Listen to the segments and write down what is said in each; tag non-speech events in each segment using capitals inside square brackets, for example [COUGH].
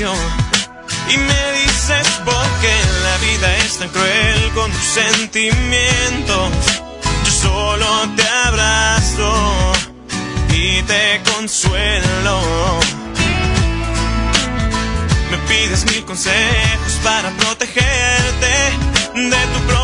Y me dices porque la vida es tan cruel con tus sentimientos. Yo solo te abrazo y te consuelo. Me pides mil consejos para protegerte de tu próximo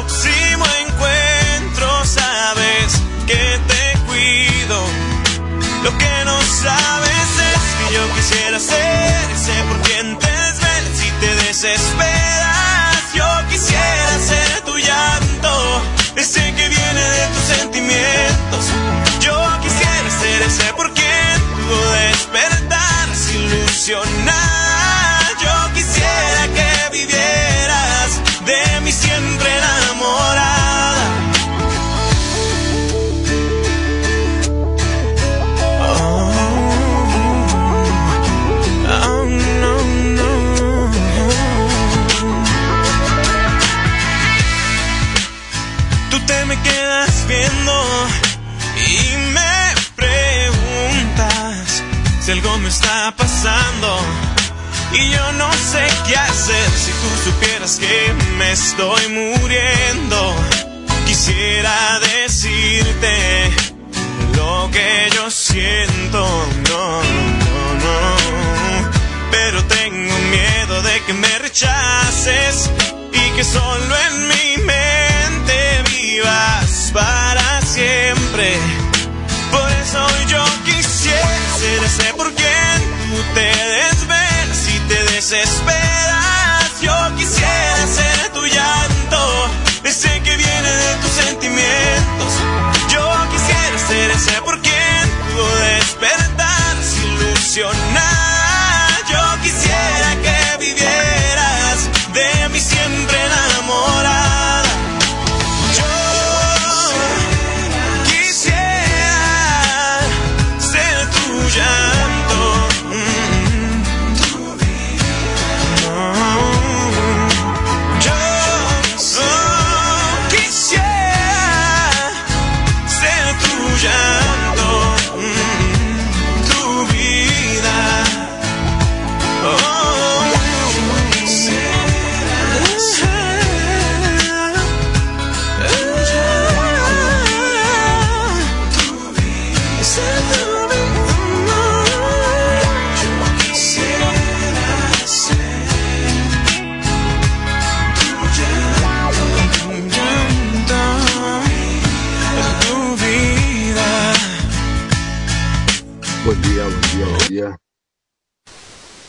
ilusionar. Me está pasando. Y yo no sé qué hacer si tú supieras que me estoy muriendo. Quisiera decirte lo que yo siento, no, no, no. Pero tengo miedo de que me rechaces y que solo en mi mente vivas para siempre. Por eso yo quisiera ser ese por desesperas. Yo quisiera ser tu llanto, ese que viene de tus sentimientos. Yo quisiera ser ese por quien pudo despertar, ilusionar.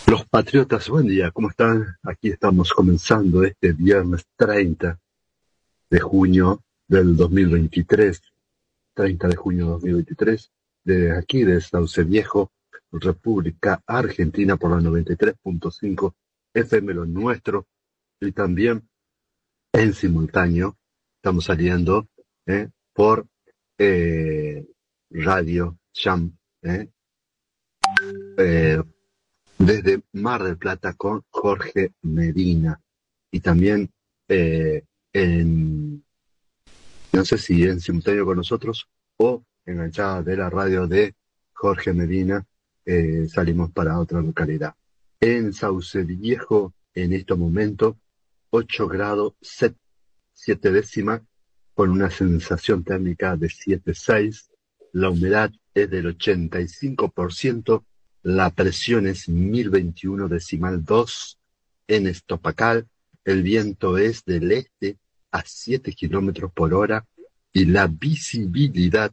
Los patriotas, buen día, ¿cómo están? Aquí estamos comenzando este viernes 30 de junio del 2023, 30 de junio de 2023, de aquí de Sauce Viejo, República Argentina por la 93.5 FM lo nuestro y también en simultáneo estamos saliendo eh, por eh, Radio Jam, eh, eh, desde Mar del Plata con Jorge Medina y también eh, en, no sé si en simultáneo con nosotros o enganchada de la radio de Jorge Medina, eh, salimos para otra localidad. En Sauce Viejo, en este momento, 8 grados 7 décimas, con una sensación térmica de 7,6. La humedad es del 85%. La presión es 1021 decimal 2 en Estopacal. El viento es del este a 7 kilómetros por hora y la visibilidad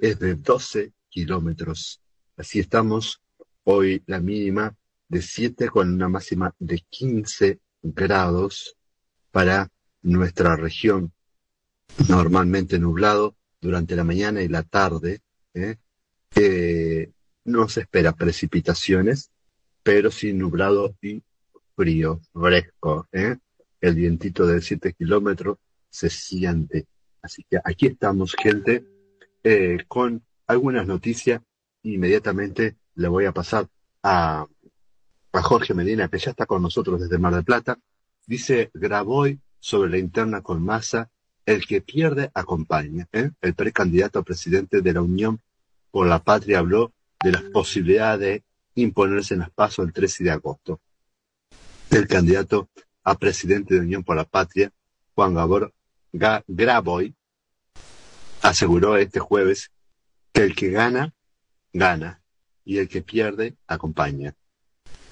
es de 12 kilómetros. Así estamos hoy la mínima de 7 con una máxima de 15 grados para nuestra región. Normalmente nublado durante la mañana y la tarde. ¿Eh? No se espera precipitaciones, pero sí nublado y frío, fresco. ¿eh? El vientito de 7 kilómetros se siente. Así que aquí estamos, gente, eh, con algunas noticias. Inmediatamente le voy a pasar a, a Jorge Medina, que ya está con nosotros desde Mar del Plata. Dice Graboy sobre la interna con masa, el que pierde acompaña. ¿eh? El precandidato a presidente de la Unión por la Patria habló de las posibilidades de imponerse en las pasos el 13 de agosto. El candidato a presidente de Unión por la Patria, Juan Gabor Graboy, aseguró este jueves que el que gana, gana, y el que pierde, acompaña.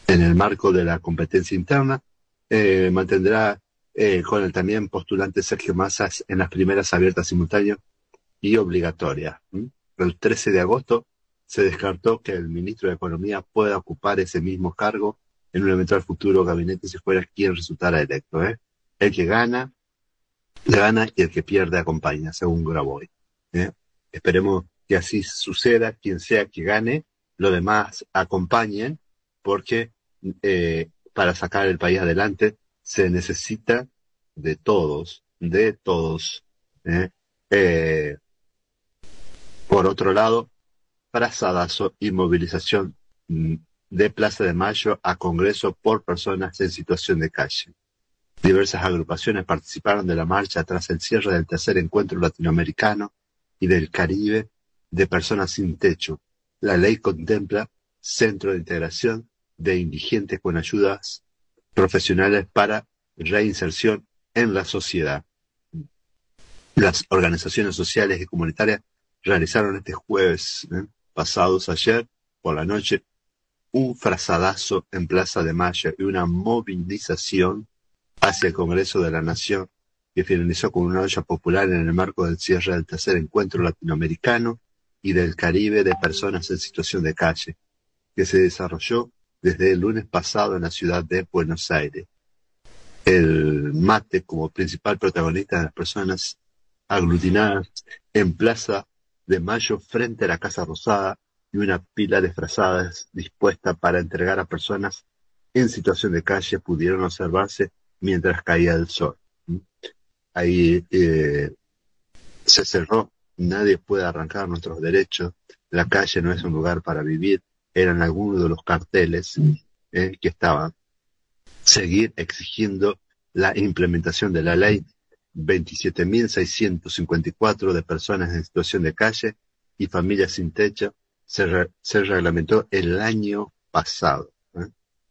En el marco de la competencia interna, eh, mantendrá eh, con el también postulante Sergio Massas en las primeras abiertas simultáneas y obligatorias. El 13 de agosto se descartó que el ministro de Economía pueda ocupar ese mismo cargo en un eventual futuro gabinete si fuera quien resultara electo. ¿eh? El que gana, gana y el que pierde acompaña, según Graboy. ¿eh? Esperemos que así suceda, quien sea que gane, lo demás acompañen, porque eh, para sacar el país adelante se necesita de todos, de todos. ¿eh? Eh, por otro lado, frazadazo y movilización mm, de Plaza de Mayo a Congreso por personas en situación de calle. Diversas agrupaciones participaron de la marcha tras el cierre del tercer encuentro latinoamericano y del Caribe de personas sin techo. La ley contempla centro de integración de indigentes con ayudas profesionales para reinserción en la sociedad. Las organizaciones sociales y comunitarias realizaron este jueves ¿eh? pasados ayer por la noche un frazadazo en Plaza de Mayo y una movilización hacia el Congreso de la Nación que finalizó con una olla popular en el marco del cierre del tercer encuentro latinoamericano y del Caribe de personas en situación de calle, que se desarrolló desde el lunes pasado en la ciudad de Buenos Aires. El mate como principal protagonista de las personas aglutinadas en Plaza de Mayo frente a la Casa Rosada y una pila de frazadas dispuesta para entregar a personas en situación de calle pudieron observarse mientras caía el sol. Ahí eh, se cerró, nadie puede arrancar nuestros derechos, la calle no es un lugar para vivir, eran algunos de los carteles eh, que estaban. Seguir exigiendo la implementación de la ley 27.654 de personas en situación de calle y familias sin techo se, se reglamentó el año pasado. ¿eh?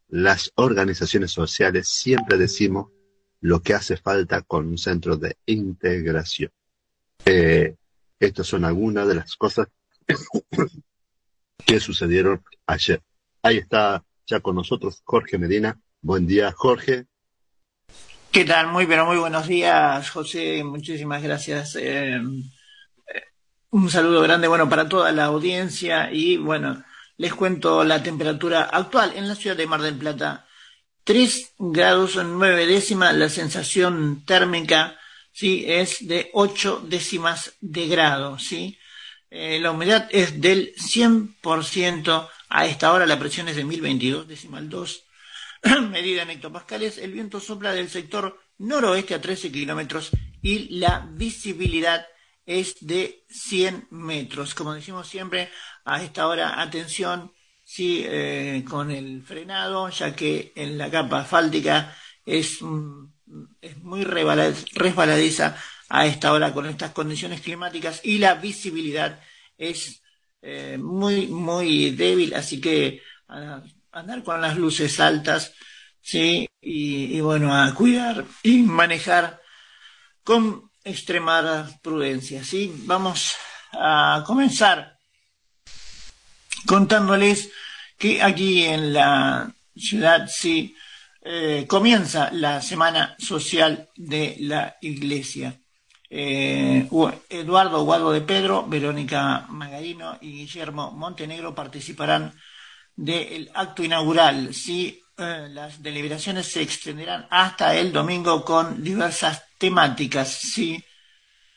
Las organizaciones sociales siempre decimos lo que hace falta con un centro de integración. Eh, estas son algunas de las cosas que sucedieron ayer. Ahí está ya con nosotros Jorge Medina. Buen día, Jorge. ¿Qué tal? Muy, pero muy buenos días, José. Muchísimas gracias. Eh, un saludo grande, bueno, para toda la audiencia y, bueno, les cuento la temperatura actual en la ciudad de Mar del Plata. 3 grados nueve décimas, la sensación térmica, sí, es de 8 décimas de grado, sí. Eh, la humedad es del 100%, a esta hora la presión es de 1022 decimal 2 [CLEARS THROAT] medida en hectopascales, el viento sopla del sector noroeste a 13 kilómetros y la visibilidad es de 100 metros. Como decimos siempre, a esta hora, atención, sí, eh, con el frenado, ya que en la capa asfáltica es, es muy resbaladiza a esta hora con estas condiciones climáticas y la visibilidad es eh, muy, muy débil, así que andar con las luces altas, sí, y, bueno, a cuidar y manejar con extremada prudencia, sí. Vamos a comenzar contándoles que aquí en la ciudad, sí, eh, comienza la Semana Social de la Iglesia. Eh, Eduardo Guado de Pedro, Verónica Magarino y Guillermo Montenegro participarán del acto inaugural. Sí, eh, las deliberaciones se extenderán hasta el domingo con diversas temáticas. Sí,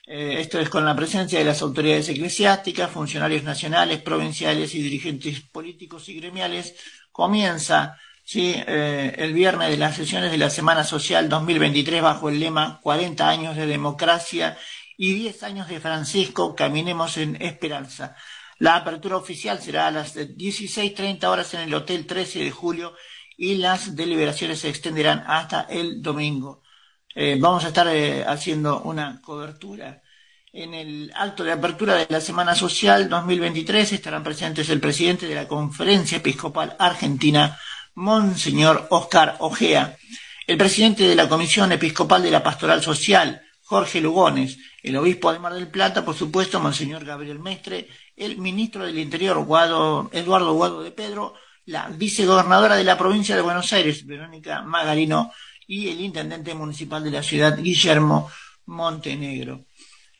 eh, esto es con la presencia de las autoridades eclesiásticas, funcionarios nacionales, provinciales y dirigentes políticos y gremiales. Comienza sí, eh, el viernes de las sesiones de la Semana Social 2023 bajo el lema 40 años de democracia y 10 años de Francisco, caminemos en esperanza. La apertura oficial será a las 16.30 horas en el Hotel 13 de julio y las deliberaciones se extenderán hasta el domingo. Eh, vamos a estar eh, haciendo una cobertura. En el acto de apertura de la Semana Social 2023 estarán presentes el presidente de la Conferencia Episcopal Argentina, Monseñor Oscar Ojea, el presidente de la Comisión Episcopal de la Pastoral Social, Jorge Lugones, el obispo de Mar del Plata, por supuesto, Monseñor Gabriel Mestre, el ministro del Interior, Eduardo Guado de Pedro, la vicegobernadora de la provincia de Buenos Aires, Verónica Magarino, y el intendente municipal de la ciudad, Guillermo Montenegro.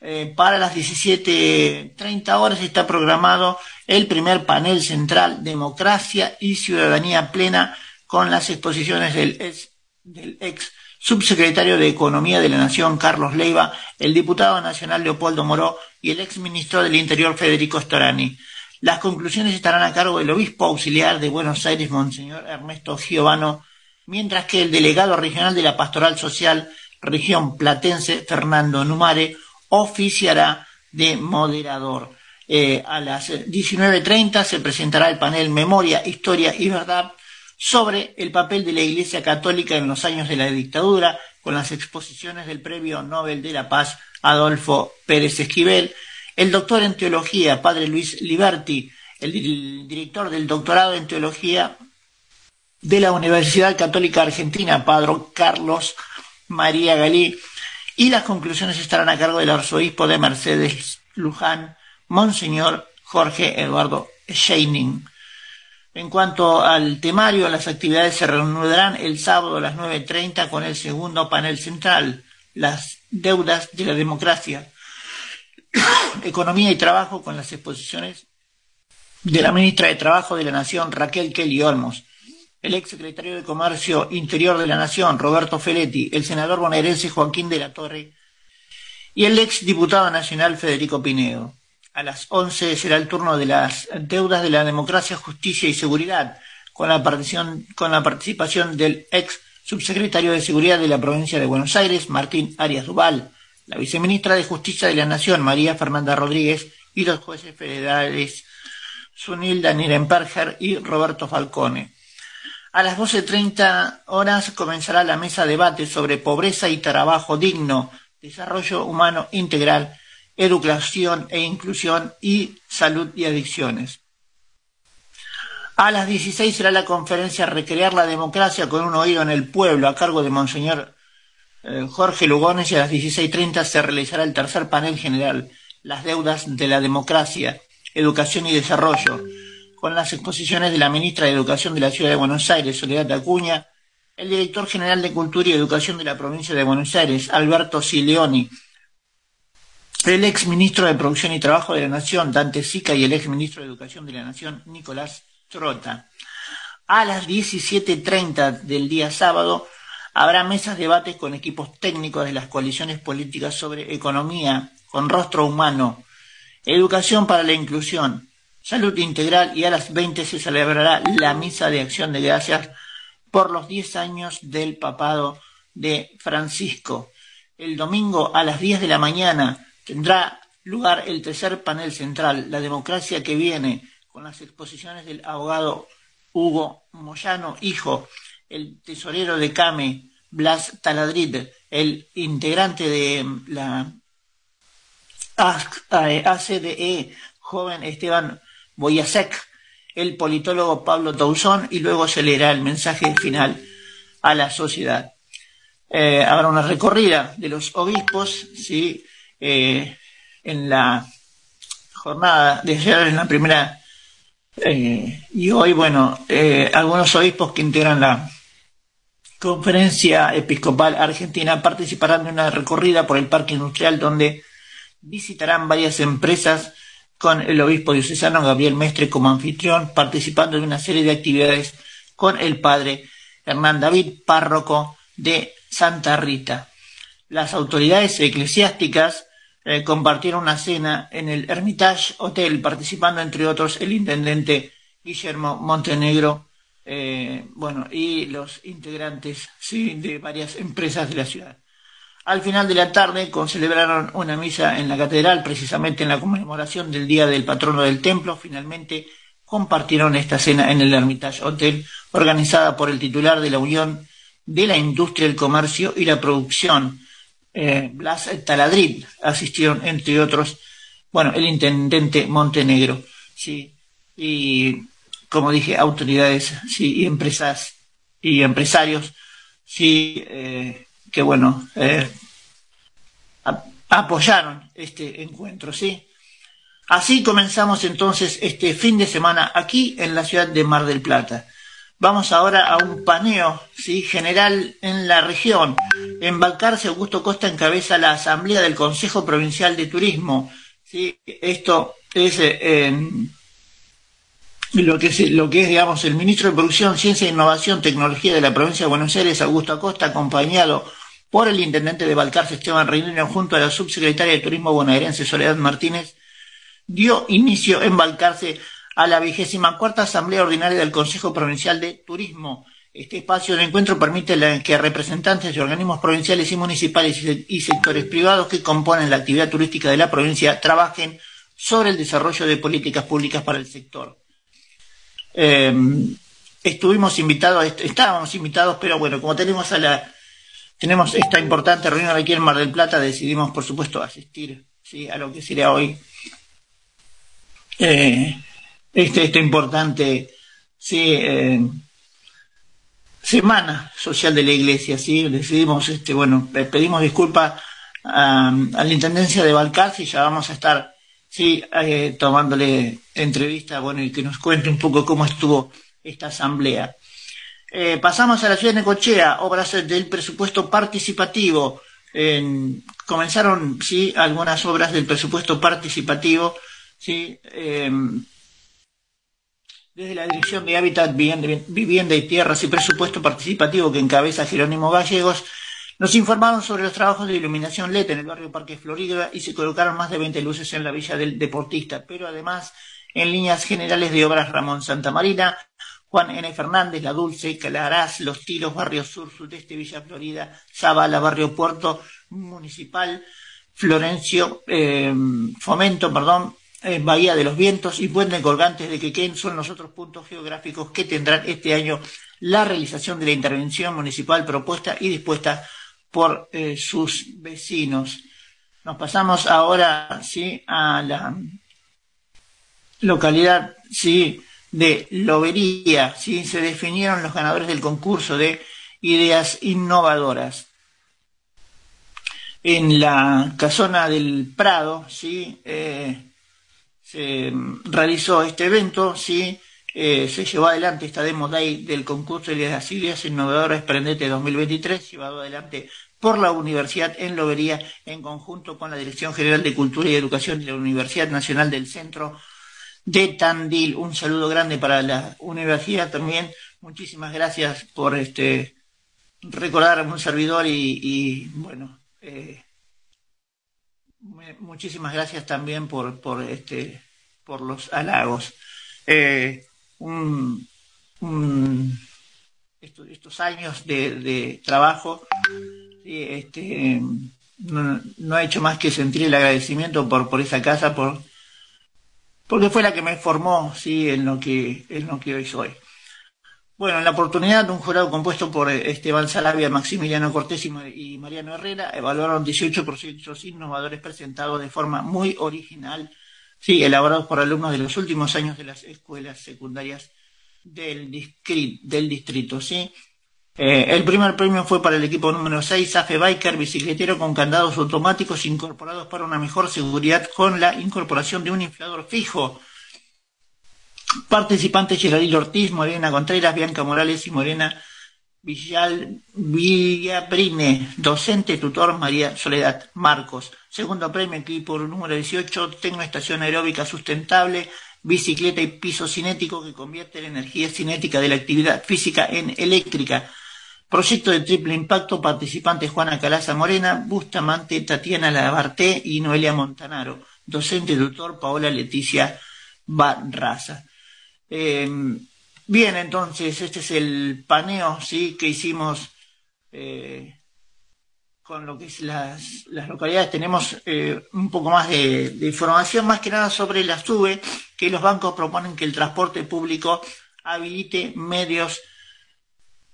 Eh, para las 17.30 horas está programado el primer panel central Democracia y Ciudadanía Plena con las exposiciones del del ex subsecretario de Economía de la Nación Carlos Leiva, el diputado nacional Leopoldo Moró y el ex ministro del Interior Federico Storani. Las conclusiones estarán a cargo del obispo auxiliar de Buenos Aires, Monseñor Ernesto Giovano, mientras que el delegado regional de la Pastoral Social, región platense, Fernando Numare, oficiará de moderador. Eh, a las 19.30 se presentará el panel Memoria, Historia y Verdad sobre el papel de la Iglesia Católica en los años de la dictadura, con las exposiciones del Premio Nobel de la Paz Adolfo Pérez Esquivel, el doctor en teología, padre Luis Liberti, el, director del doctorado en teología de la Universidad Católica Argentina, padre Carlos María Galí, y las conclusiones estarán a cargo del arzobispo de Mercedes Luján, Monseñor Jorge Eduardo Scheining. En cuanto al temario, las actividades se reanudarán el sábado a las 9.30 con el segundo panel central, las deudas de la democracia, [COUGHS] economía y trabajo con las exposiciones de la ministra de Trabajo de la Nación, Raquel Kelly Olmos, el ex secretario de Comercio Interior de la Nación, Roberto Feletti, el senador bonaerense Joaquín de la Torre y el ex diputado nacional Federico Pinedo. A las 11 será el turno de las deudas de la democracia, justicia y seguridad, con la, con la participación del ex subsecretario de Seguridad de la provincia de Buenos Aires, Martín Arias Duval, la viceministra de Justicia de la Nación, María Fernanda Rodríguez, y los jueces federales Sunilda Nirenperger y Roberto Falcone. A las 12.30 horas comenzará la mesa de debate sobre pobreza y trabajo digno, desarrollo humano integral educación e inclusión y salud y adicciones. A las 16 será la conferencia Recrear la democracia con un oído en el pueblo a cargo de Monseñor eh, Jorge Lugones y a las 16.30 se realizará el tercer panel general Las deudas de la democracia, educación y desarrollo con las exposiciones de la ministra de Educación de la Ciudad de Buenos Aires, Soledad Acuña, el director general de Cultura y Educación de la provincia de Buenos Aires, Alberto Sileoni, el ex ministro de Producción y Trabajo de la Nación, Dante Sica, y el ex ministro de Educación de la Nación, Nicolás Trota. A las 17.30 del día sábado habrá mesas de debates con equipos técnicos de las coaliciones políticas sobre economía con rostro humano, educación para la inclusión, salud integral y a las 20 se celebrará la misa de acción de gracias por los 10 años del papado de Francisco. El domingo a las 10 de la mañana Tendrá lugar el tercer panel central, La democracia que viene, con las exposiciones del abogado Hugo Moyano, hijo, el tesorero de CAME, Blas Taladrid, el integrante de la ACDE, joven Esteban Boyasek, el politólogo Pablo Tauzón, y luego se leerá el mensaje final a la sociedad. Eh, habrá una recorrida de los obispos, ¿sí? Eh, en la jornada de ayer, en la primera, eh, y hoy, bueno, algunos obispos que integran la Conferencia Episcopal Argentina participarán de una recorrida por el Parque Industrial donde visitarán varias empresas con el obispo diocesano Gabriel Mestre como anfitrión, participando de una serie de actividades con el padre Hernán David, párroco de Santa Rita las autoridades eclesiásticas eh, compartieron una cena en el Hermitage Hotel, participando entre otros el intendente Guillermo Montenegro, eh, bueno, y los integrantes de varias empresas de la ciudad. Al final de la tarde celebraron una misa en la catedral, precisamente en la conmemoración del Día del Patrono del Templo. Finalmente compartieron esta cena en el Hermitage Hotel, organizada por el titular de la Unión de la Industria, el Comercio y la Producción, eh, Blas Taladrid. Asistieron, entre otros, bueno, el intendente Montenegro, sí, y como dije, autoridades, sí, y empresas y empresarios, sí, eh, que bueno, eh, apoyaron este encuentro, ¿sí? Así comenzamos entonces este fin de semana aquí en la ciudad de Mar del Plata. Vamos ahora a un paneo ¿sí? general en la región. En Augusto Costa encabeza la Asamblea del Consejo Provincial de Turismo. ¿sí? Esto es eh, lo que es, lo que es, digamos, el ministro de Producción, Ciencia, Innovación, Tecnología de la provincia de Buenos Aires, Augusto Acosta, acompañado por el intendente de Balcarce, Esteban Reinino, junto a la subsecretaria de Turismo bonaerense, Soledad Martínez, dio inicio en Balcarce a la vigésima cuarta Asamblea Ordinaria del Consejo Provincial de Turismo. Este espacio de encuentro permite que representantes de organismos provinciales y municipales y sectores privados que componen la actividad turística de la provincia trabajen sobre el desarrollo de políticas públicas para el sector. Em, estuvimos invitados, estábamos invitados, pero bueno, como tenemos a la tenemos esta importante reunión aquí en Mar del Plata, decidimos, por supuesto, asistir ¿sí? a lo que sería hoy eh, este, este importante sí, eh, semana social de la Iglesia. ¿sí? Decidimos, este, bueno, pedimos disculpas a, la Intendencia de Balcarce y ya vamos a estar sí, eh, tomándole entrevista bueno, y que nos cuente un poco cómo estuvo esta asamblea. Eh, pasamos a la ciudad de Necochea, obras del presupuesto participativo. comenzaron, sí, algunas obras del presupuesto participativo, sí, desde la Dirección de Hábitat, Vivienda y Tierras y Presupuesto Participativo que encabeza Jerónimo Gallegos, nos informaron sobre los trabajos de iluminación LED en el barrio Parque Florida y se colocaron más de 20 luces en la Villa del Deportista, pero además en líneas generales de obras Ramón Santa Marina, Juan N. Fernández, La Dulce, Calarás, Los Tiros, Barrio Sur, Sudeste, Villa Florida, Zabala, Barrio Puerto, Municipal, Florencio, eh, Fomento, perdón, Bahía de los Vientos y Puente Colgantes de Quequén son los otros puntos geográficos que tendrán este año la realización de la intervención municipal propuesta y dispuesta por eh, sus vecinos. Nos pasamos ahora sí a la localidad sí de Lobería, ¿sí? se definieron los ganadores del concurso de ideas innovadoras. En la casona del Prado, ¿sí? Eh, se realizó este evento, ¿sí? Eh, se llevó adelante esta demo day del concurso de las ideas innovadoras Prendete 2023, llevado adelante por la Universidad en Lobería en conjunto con la Dirección General de Cultura y Educación de la Universidad Nacional del Centro de Tandil. Un saludo grande para la universidad también. Muchísimas gracias por este recordar a un servidor y, bueno, eh, muchísimas gracias también por, por este por los halagos. Eh, estos, años de, trabajo este, no, no, ha hecho más que sentir el agradecimiento por, por esa casa, por porque fue la que me formó sí, en, lo que, en lo que hoy soy. Bueno, en la oportunidad, un jurado compuesto por Esteban Salavia, Maximiliano Cortés y Mariano Herrera evaluaron 18 proyectos innovadores presentados de forma muy original, sí, elaborados por alumnos de los últimos años de las escuelas secundarias del, del distrito. ¿sí? Eh, el primer premio fue para el equipo número 6, AFE Biker, bicicletero con candados automáticos incorporados para una mejor seguridad con la incorporación de un inflador fijo. Participantes Geraldine Ortiz, Morena Contreras, Bianca Morales y Morena Villal Villabrine. Docente, tutor María Soledad Marcos. Segundo premio, equipo número 18, Tecnoestación Aeróbica Sustentable, bicicleta y piso cinético que convierte la energía cinética de la actividad física en eléctrica. Proyecto de triple impacto, participantes Juana Calaza Morena, Bustamante, Tatiana Labarté y Noelia Montanaro. Docente y tutor Paola Leticia Barraza. Eh, bien, entonces, este es el paneo ¿sí? que hicimos eh, con lo que es las, las localidades, tenemos eh, un poco más de, de, información, más que nada sobre la SUBE, que los bancos proponen que el transporte público habilite medios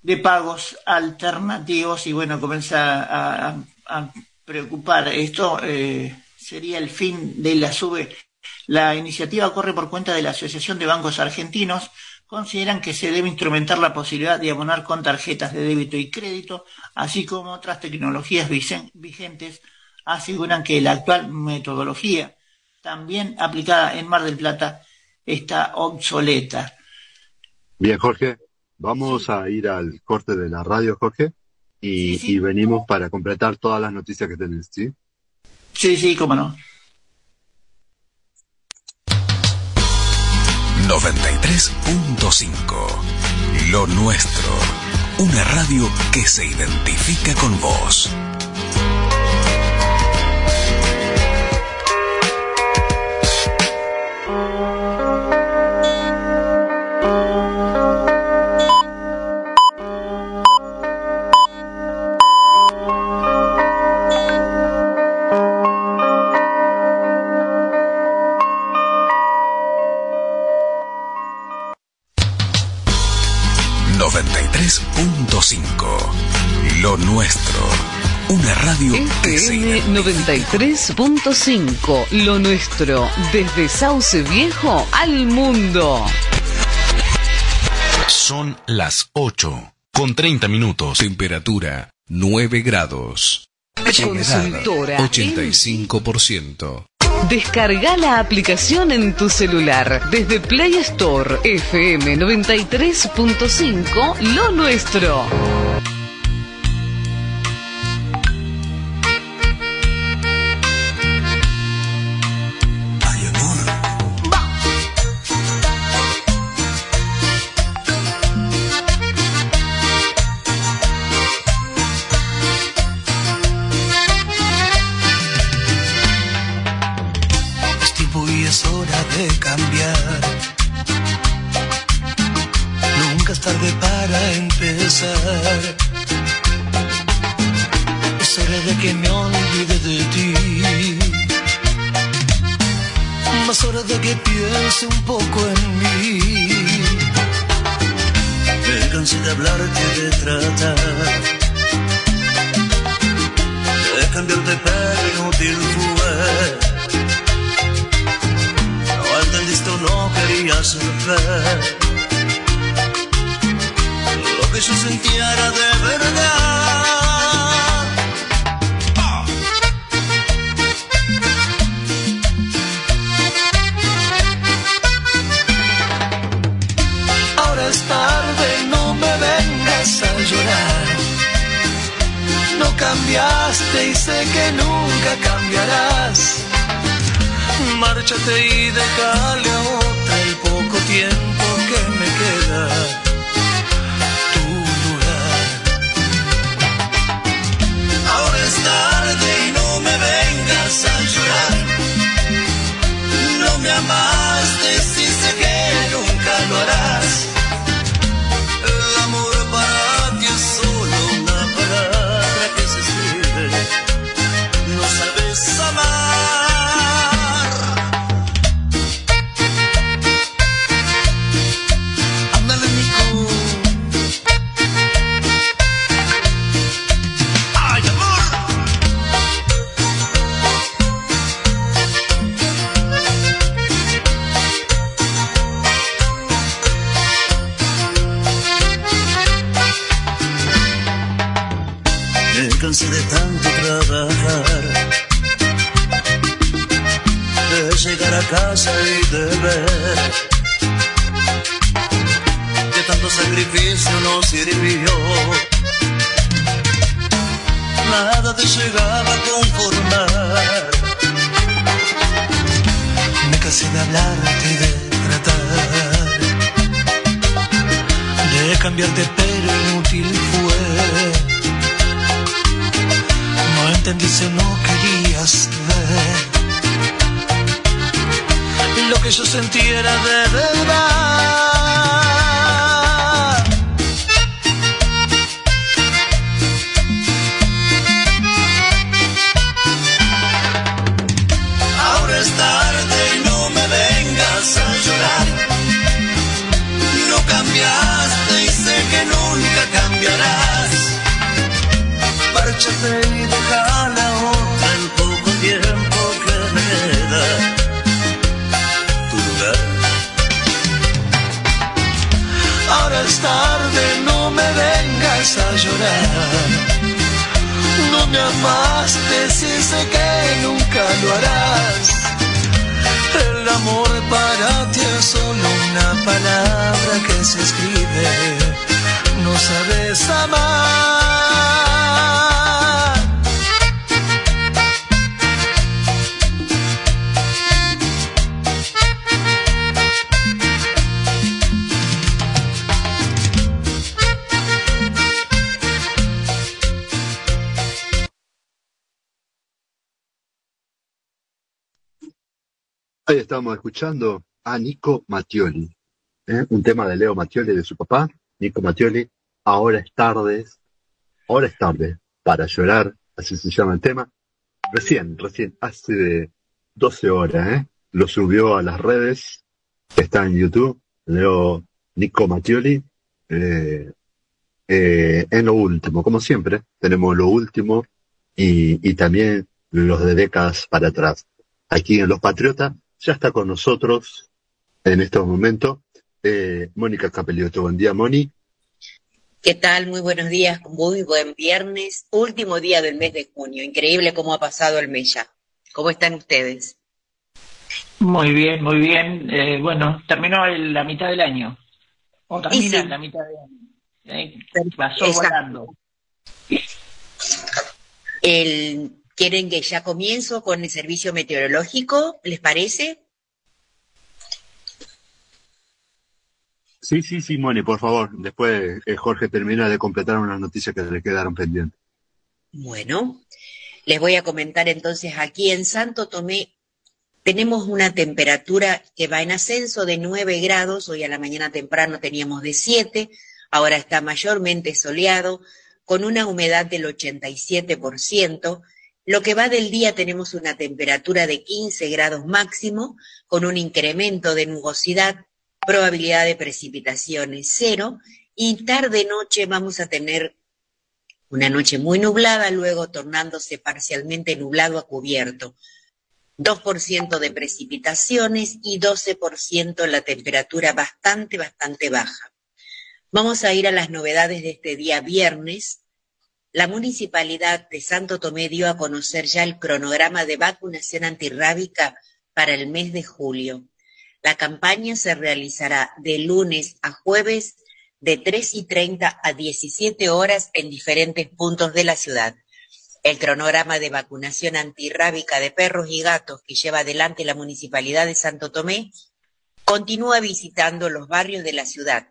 de pagos alternativos y bueno, comienza a, preocupar. Esto eh, sería el fin de la SUBE. La iniciativa corre por cuenta de la Asociación de Bancos Argentinos, consideran que se debe instrumentar la posibilidad de abonar con tarjetas de débito y crédito, así como otras tecnologías vigentes, aseguran que la actual metodología, también aplicada en Mar del Plata, está obsoleta. Bien, Jorge, vamos a ir al corte de la radio, Jorge, y, y venimos para completar todas las noticias que tenés, ¿sí? Sí, sí, cómo no. 93.5 Lo nuestro. Una radio que se identifica con vos. Radio FM 93.5 Lo nuestro. Desde Sauce Viejo al mundo. Son las 8 con 30 minutos. Temperatura 9 grados. Consultora 85%. Descarga la aplicación en tu celular desde Play Store FM 93.5 Lo Nuestro. de tanto trabajar, de llegar a casa y de ver que tanto sacrificio no sirvió. Nada te llegaba a conformar. Me cansé de hablarte y de tratar, de cambiarte, pero inútil fue entendiste no querías ver lo que yo sentía de verdad. Ahora es tarde y no me vengas a llorar. No cambiaste y sé que nunca cambiarás. Párchate No me amaste si sé que nunca lo harás. El amor para ti es solo una palabra que se escribe. No sabes amar. Estamos escuchando a Nico Mattioli, ¿eh? un tema de Leo Mattioli de su papá, Nico Mattioli, Ahora es tarde, ahora es tarde para llorar, así se llama el tema. Recién, recién, hace 12 horas, ¿eh? lo subió a las redes, está en YouTube, Leo Nico Mattioli, eh, eh, en lo último, como siempre, tenemos lo último y, y también los de décadas para atrás. Aquí en Los Patriotas ya está con nosotros en estos momentos eh, Mónica Capelioto. Buen día, Moni. ¿Qué tal? Muy buenos días, muy buen viernes, último día del mes de junio. Increíble cómo ha pasado el mes ya. ¿Cómo están ustedes? Muy bien, muy bien. Eh, bueno, terminó el- la mitad del año. O termina sí. la mitad del año. Eh, pasó Exacto. volando. El- ¿Quieren que ya comienzo con el servicio meteorológico? ¿Les parece? Sí, sí, sí, Moni, por favor. Después eh, Jorge termina de completar unas noticias que le quedaron pendientes. Bueno, les voy a comentar entonces aquí en Santo Tomé tenemos una temperatura que va en ascenso de 9 grados, hoy a la mañana temprano teníamos de 7, ahora está mayormente soleado, con una humedad del 87%. Lo que va del día tenemos una temperatura de 15 grados máximo, con un incremento de nubosidad, probabilidad de precipitaciones cero, y tarde-noche vamos a tener una noche muy nublada, luego tornándose parcialmente nublado a cubierto. 2% de precipitaciones y 12% la temperatura bastante, bastante baja. Vamos a ir a las novedades de este día viernes. La municipalidad de Santo Tomé dio a conocer ya el cronograma de vacunación antirrábica para el mes de julio. La campaña se realizará de lunes a jueves de 3 y 30 a 17 horas en diferentes puntos de la ciudad. El cronograma de vacunación antirrábica de perros y gatos que lleva adelante la Municipalidad de Santo Tomé continúa visitando los barrios de la ciudad.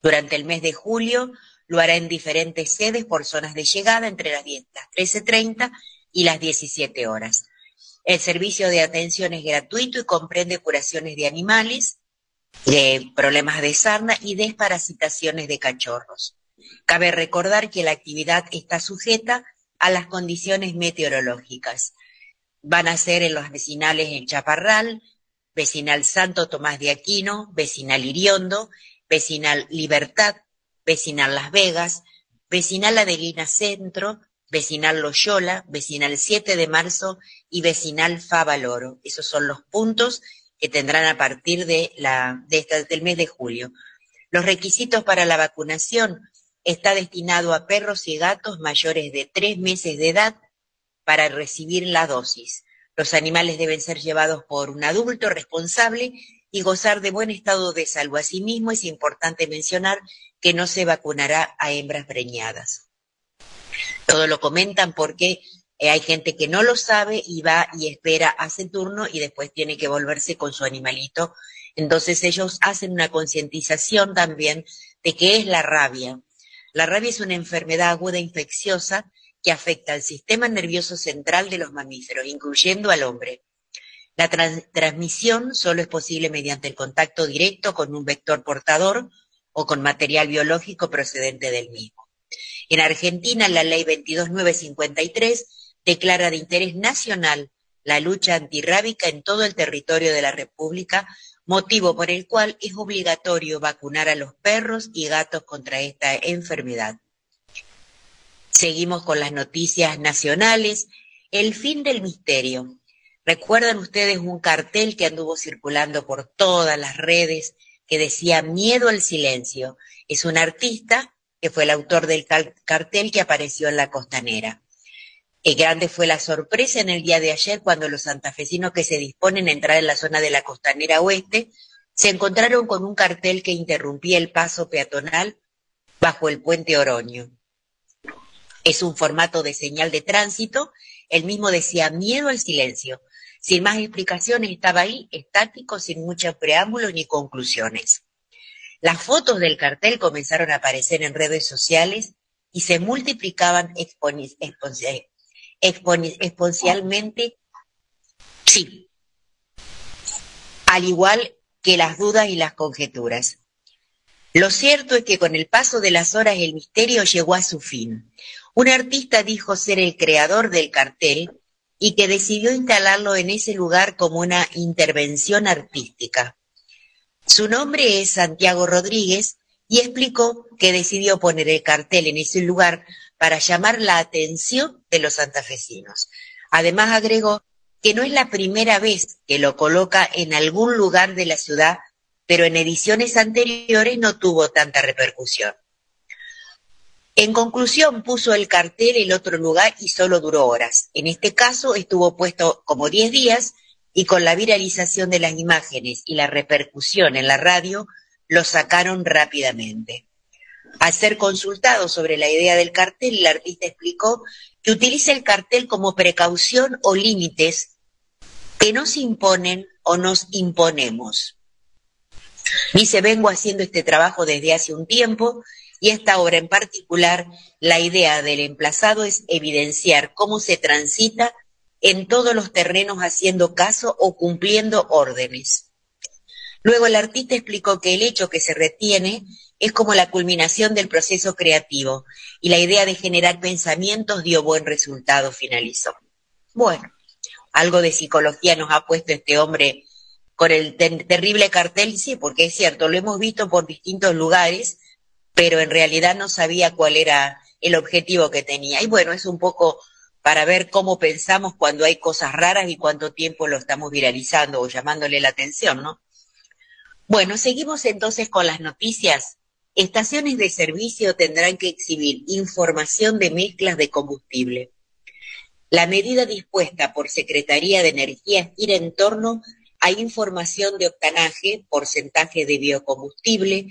Durante el mes de julio lo hará en diferentes sedes por zonas de llegada entre las 10, las 13.30 y las 17 horas. El servicio de atención es gratuito y comprende curaciones de animales, de problemas de sarna y desparasitaciones de cachorros. Cabe recordar que la actividad está sujeta a las condiciones meteorológicas. Van a ser en los vecinales en Chaparral, vecinal Santo Tomás de Aquino, vecinal Iriondo, vecinal Libertad, vecinal Las Vegas, vecinal Adelina Centro, vecinal Loyola, vecinal 7 de marzo y vecinal Favaloro. Esos son los puntos que tendrán a partir de la, esta, del mes de julio. Los requisitos para la vacunación está destinado a perros y gatos mayores de tres meses de edad para recibir la dosis. Los animales deben ser llevados por un adulto responsable y gozar de buen estado de salud. Asimismo, es importante mencionar que no se vacunará a hembras preñadas. Todo lo comentan porque eh, hay gente que no lo sabe y va y espera, hace turno y después tiene que volverse con su animalito. Entonces ellos hacen una concientización también de qué es la rabia. La rabia es una enfermedad aguda infecciosa que afecta al sistema nervioso central de los mamíferos, incluyendo al hombre. La trans transmisión solo es posible mediante el contacto directo con un vector portador o con material biológico procedente del mismo. En Argentina, la ley 22953 declara de interés nacional la lucha antirrábica en todo el territorio de la República, motivo por el cual es obligatorio vacunar a los perros y gatos contra esta enfermedad. Seguimos con las noticias nacionales. El fin del misterio. ¿Recuerdan ustedes un cartel que anduvo circulando por todas las redes que decía Miedo al silencio? Es un artista que fue el autor del cartel que apareció en la costanera. Grande fue la sorpresa en el día de ayer cuando los santafesinos que se disponen a entrar en la zona de la costanera oeste se encontraron con un cartel que interrumpía el paso peatonal bajo el puente Oroño. Es un formato de señal de tránsito, el mismo decía miedo al silencio. Sin más explicaciones estaba ahí, estático, sin mucho preámbulo ni conclusiones. Las fotos del cartel comenzaron a aparecer en redes sociales y se multiplicaban exponencialmente, sí, al igual que las dudas y las conjeturas. Lo cierto es que con el paso de las horas el misterio llegó a su fin. Un artista dijo ser el creador del cartel y que decidió instalarlo en ese lugar como una intervención artística. Su nombre es Santiago Rodríguez y explicó que decidió poner el cartel en ese lugar para llamar la atención de los santafesinos. Además agregó que no es la primera vez que lo coloca en algún lugar de la ciudad, pero en ediciones anteriores no tuvo tanta repercusión. En conclusión, puso el cartel en otro lugar y solo duró horas. En este caso estuvo puesto como 10 días y con la viralización de las imágenes y la repercusión en la radio, lo sacaron rápidamente. Al ser consultado sobre la idea del cartel, el artista explicó que utiliza el cartel como precaución o límites que nos imponen o nos imponemos. Dice, vengo haciendo este trabajo desde hace un tiempo y esta obra en particular, la idea del emplazado es evidenciar cómo se transita en todos los terrenos haciendo caso o cumpliendo órdenes. Luego el artista explicó que el hecho que se retiene es como la culminación del proceso creativo y la idea de generar pensamientos dio buen resultado, finalizó. Bueno, algo de psicología nos ha puesto este hombre con el terrible cartel, sí, porque es cierto, lo hemos visto por distintos lugares, pero en realidad no sabía cuál era el objetivo que tenía. Y bueno, es un poco para ver cómo pensamos cuando hay cosas raras y cuánto tiempo lo estamos viralizando o llamándole la atención, ¿no? Bueno, seguimos entonces con las noticias. Estaciones de servicio tendrán que exhibir información de mezclas de combustible. La medida dispuesta por Secretaría de Energía gira en torno a información de octanaje, porcentaje de biocombustible,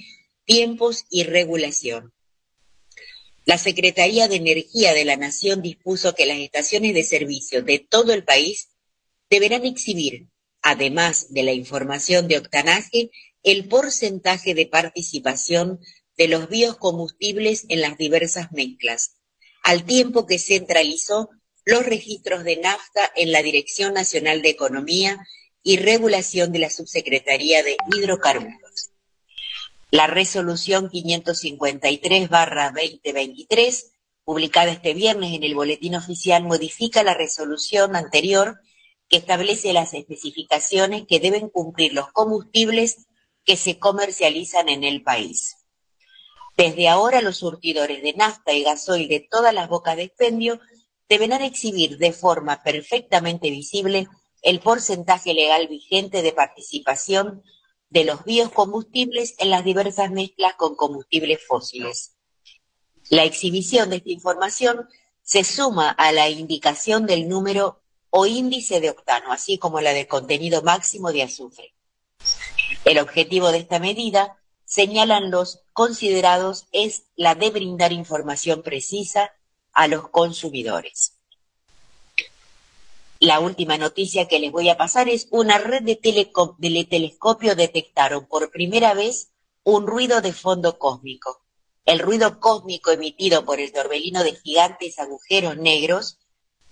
tiempos y regulación. La Secretaría de Energía de la Nación dispuso que las estaciones de servicio de todo el país deberán exhibir, además de la información de octanaje, el porcentaje de participación de los biocombustibles en las diversas mezclas, al tiempo que centralizó los registros de nafta en la Dirección Nacional de Economía y Regulación de la Subsecretaría de Hidrocarburos. La resolución 553-2023, publicada este viernes en el Boletín Oficial, modifica la resolución anterior que establece las especificaciones que deben cumplir los combustibles que se comercializan en el país. Desde ahora los surtidores de nafta y gasoil de todas las bocas de expendio deberán exhibir de forma perfectamente visible el porcentaje legal vigente de participación de los biocombustibles en las diversas mezclas con combustibles fósiles. La exhibición de esta información se suma a la indicación del número o índice de octano, así como la de contenido máximo de azufre. El objetivo de esta medida, señalan los considerados, es la de brindar información precisa a los consumidores. La última noticia que les voy a pasar es una red de, de telescopio detectaron por primera vez un ruido de fondo cósmico. El ruido cósmico emitido por el torbellino de gigantes agujeros negros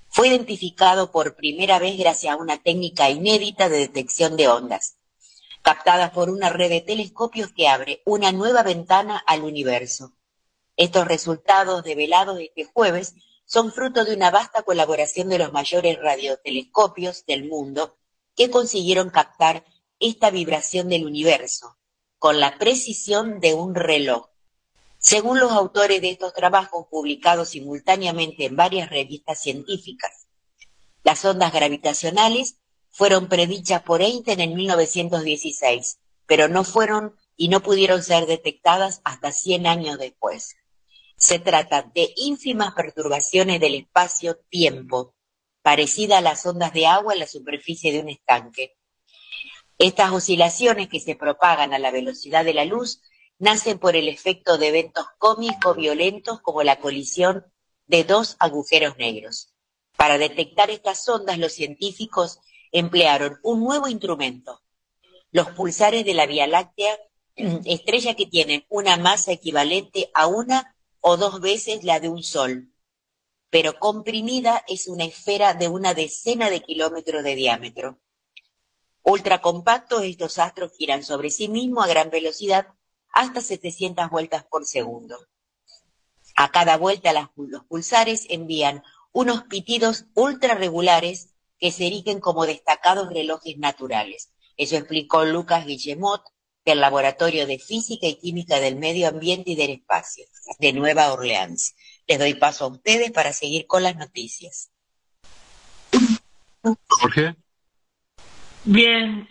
fue identificado por primera vez gracias a una técnica inédita de detección de ondas, captada por una red de telescopios que abre una nueva ventana al universo. Estos resultados develados este jueves son fruto de una vasta colaboración de los mayores radiotelescopios del mundo que consiguieron captar esta vibración del universo con la precisión de un reloj. Según los autores de estos trabajos publicados simultáneamente en varias revistas científicas, las ondas gravitacionales fueron predichas por Einstein en 1916, pero no fueron y no pudieron ser detectadas hasta 100 años después. Se trata de ínfimas perturbaciones del espacio-tiempo, parecidas a las ondas de agua en la superficie de un estanque. Estas oscilaciones que se propagan a la velocidad de la luz nacen por el efecto de eventos cómicos violentos como la colisión de dos agujeros negros. Para detectar estas ondas, los científicos emplearon un nuevo instrumento, los pulsares de la Vía Láctea, [CLEARS THROAT] estrella que tienen una masa equivalente a una o dos veces la de un Sol, pero comprimida es una esfera de una decena de kilómetros de diámetro. Ultracompactos, estos astros giran sobre sí mismos a gran velocidad hasta 700 vueltas por segundo. A cada vuelta los pulsares envían unos pitidos ultra regulares que se erigen como destacados relojes naturales. Eso explicó Lucas Guillemot del Laboratorio de Física y Química del Medio Ambiente y del Espacio de Nueva Orleans. Les doy paso a ustedes para seguir con las noticias. Jorge. Bien,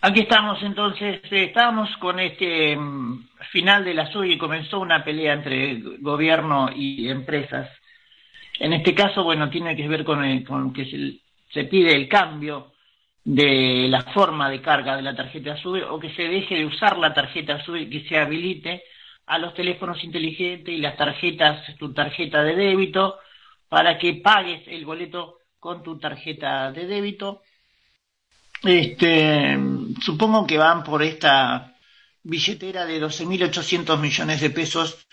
aquí estamos entonces, eh, estábamos con este mm, final de la SUI y comenzó una pelea entre gobierno y empresas. En este caso, bueno, tiene que ver con, con que se, se, pide el cambio de la forma de carga de la tarjeta SUBE o que se deje de usar la tarjeta SUBE que se habilite a los teléfonos inteligentes y las tarjetas, tu tarjeta de débito, para que pagues el boleto con tu tarjeta de débito. Este, supongo que van por esta billetera de 12.800 millones de pesos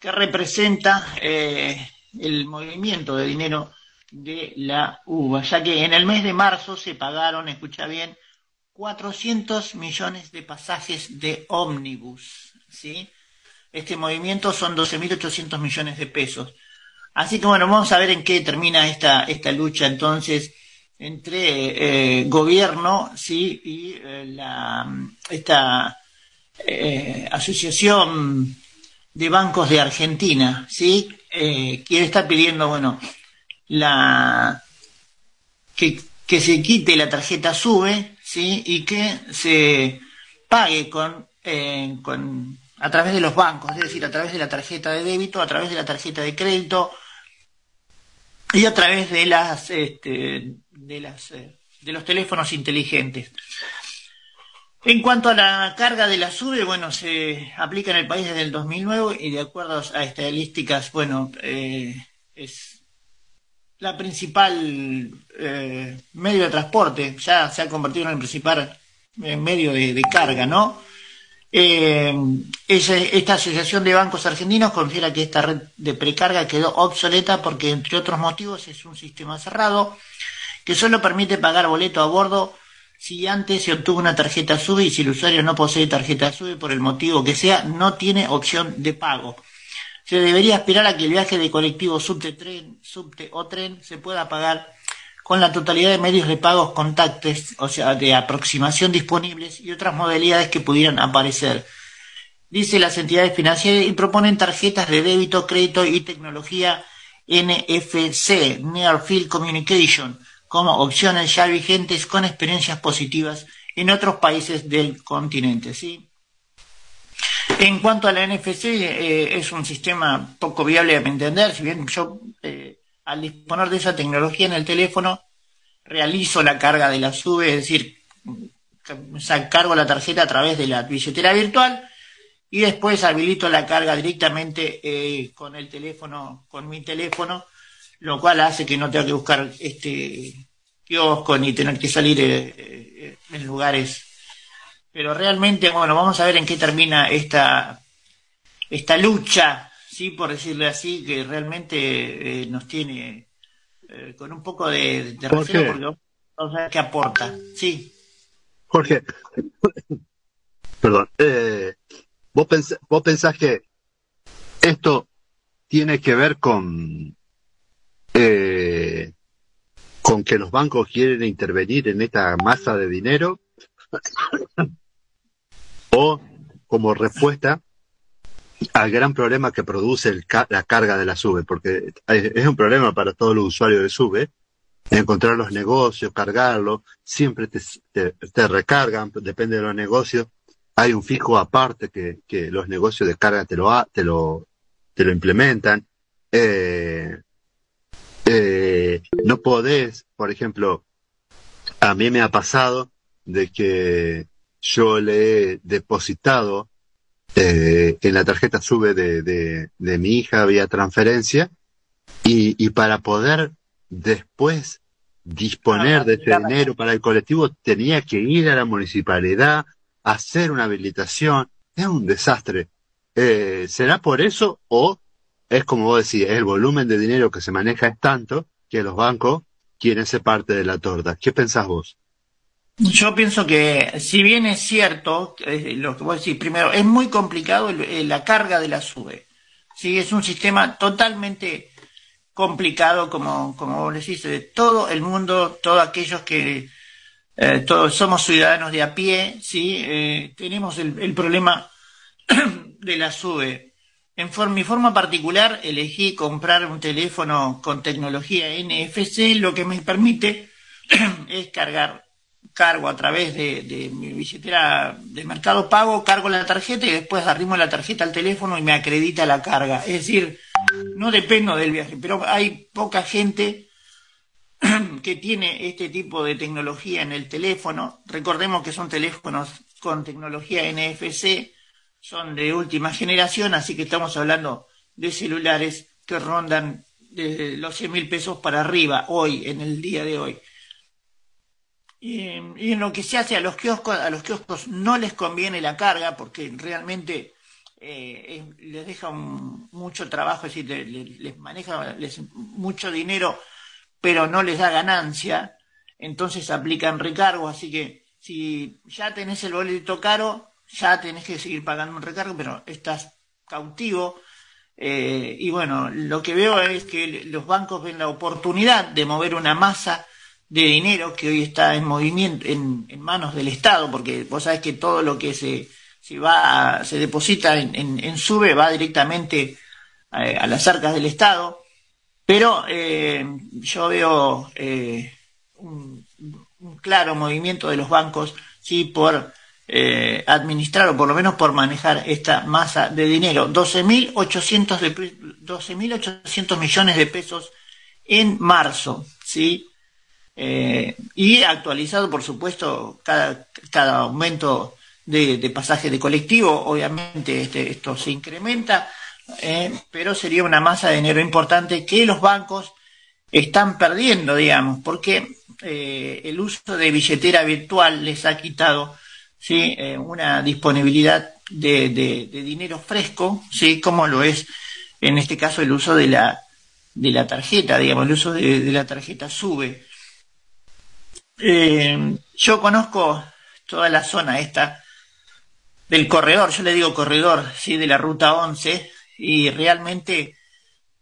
que representa eh, el movimiento de dinero de la uva, ya que en el mes de marzo se pagaron, escucha bien, 400 millones de pasajes de ómnibus, ¿sí? Este movimiento son 12.800 millones de pesos. Así que bueno, vamos a ver en qué termina esta, esta lucha entonces entre eh, gobierno, ¿sí? Y eh, la, esta eh, asociación de bancos de Argentina, ¿sí? eh, quien está pidiendo, bueno, la que, que, se quite la tarjeta SUBE, ¿sí? Y que se pague con, eh, con a través de los bancos, es decir, a través de la tarjeta de débito, a través de la tarjeta de crédito y a través de las este, de las eh, de los teléfonos inteligentes. En cuanto a la carga de la SUBE, bueno, se aplica en el país desde el 2009 y de acuerdo a estadísticas, bueno, eh, es la principal eh, medio de transporte, ya se ha convertido en el principal eh, medio de, de, carga, ¿no? Eh, esta Asociación de Bancos Argentinos considera que esta red de precarga quedó obsoleta porque, entre otros motivos, es un sistema cerrado que solo permite pagar boleto a bordo si antes se obtuvo una tarjeta SUBE y si el usuario no posee tarjeta SUBE por el motivo que sea, no tiene opción de pago. Se debería esperar a que el viaje de colectivo, subte, tren, subte o tren se pueda pagar con la totalidad de medios de pagos contactes, o sea, de aproximación disponibles y otras modalidades que pudieran aparecer. Dice las entidades financieras y proponen tarjetas de débito, crédito y tecnología NFC, Near Field Communication, como opciones ya vigentes con experiencias positivas en otros países del continente. ¿sí? En cuanto a la NFC, eh, es un sistema poco viable mi entender, si bien yo eh, al disponer de esa tecnología en el teléfono realizo la carga de la SUBE, es decir, cargo la tarjeta a través de la billetera virtual y después habilito la carga directamente eh, con el teléfono, con mi teléfono, lo cual hace que no tenga que buscar este kiosco ni tener que salir eh, eh, en lugares. Pero realmente, bueno, vamos a ver en qué termina esta, esta lucha, sí, por decirle así, que realmente eh, nos tiene eh, con un poco de, de recelo porque vamos a ver qué aporta. Sí. Jorge, perdón, eh, ¿vos, pens vos pensás que esto tiene que ver con eh, con que los bancos quieren intervenir en esta masa de dinero o como respuesta al gran problema que produce la carga de la SUBE, porque es un problema para todos los usuarios de SUBE, encontrar los negocios, cargarlo, siempre te, te, recargan, depende de los negocios. Hay un fijo aparte que, los negocios de carga te lo, te lo, te lo implementan. Eh, eh, no podés, por ejemplo, a mí me ha pasado de que yo le he depositado eh, en la tarjeta sube de, de, de, mi hija vía transferencia y, y para poder después disponer de ese dinero para el colectivo tenía que ir a la municipalidad, hacer una habilitación. Es un desastre. Eh, ¿Será por eso o es como vos decís, el volumen de dinero que se maneja es tanto que los bancos quieren ser parte de la torta? ¿Qué pensás vos? Yo pienso que, si bien es cierto, eh, lo que vos decís, primero, es muy complicado la carga de la SUBE. Sí, es un sistema totalmente complicado, como, como vos decís, de todo el mundo, todos aquellos que eh, todos somos ciudadanos de a pie, sí, eh, tenemos el, problema [CLEARS THROAT] de la SUBE. En mi forma particular, elegí comprar un teléfono con tecnología NFC, lo que me permite [CLEARS THROAT] es cargar cargo a través de, mi billetera de Mercado Pago, cargo la tarjeta y después arrimo la tarjeta al teléfono y me acredita la carga. Es decir, no dependo del viaje, pero hay poca gente [CLEARS THROAT] que tiene este tipo de tecnología en el teléfono. Recordemos que son teléfonos con tecnología NFC, son de última generación, así que estamos hablando de celulares que rondan desde los 100 mil pesos para arriba hoy, en el día de hoy. Y, en lo que se hace a los kioscos, a los kioscos no les conviene la carga porque realmente eh, les deja mucho trabajo, es decir, les, maneja mucho dinero, pero no les da ganancia, entonces aplican recargo, así que si ya tenés el boleto caro, ya tenés que seguir pagando un recargo, pero estás cautivo. Eh, y bueno, lo que veo es que los bancos ven la oportunidad de mover una masa de dinero que hoy está en movimiento, en, manos del Estado, porque vos sabés que todo lo que se, se va, se deposita en, en, SUBE va directamente eh, a, las arcas del Estado, pero eh, yo veo eh, un, claro movimiento de los bancos, sí, por administrar o por lo menos por manejar esta masa de dinero, 12.800 de 12.800 millones de pesos en marzo, sí, eh, y actualizado, por supuesto, cada, cada aumento de, pasaje de colectivo, obviamente este, esto se incrementa, eh, pero sería una masa de dinero importante que los bancos están perdiendo, digamos, porque eh, el uso de billetera virtual les ha quitado ¿sí? una disponibilidad de, de, dinero fresco, ¿sí? como lo es en este caso el uso de la, de la tarjeta, digamos, el uso de, de la tarjeta sube. Eh, yo conozco toda la zona esta del corredor, yo le digo corredor, sí, de la ruta 11, y realmente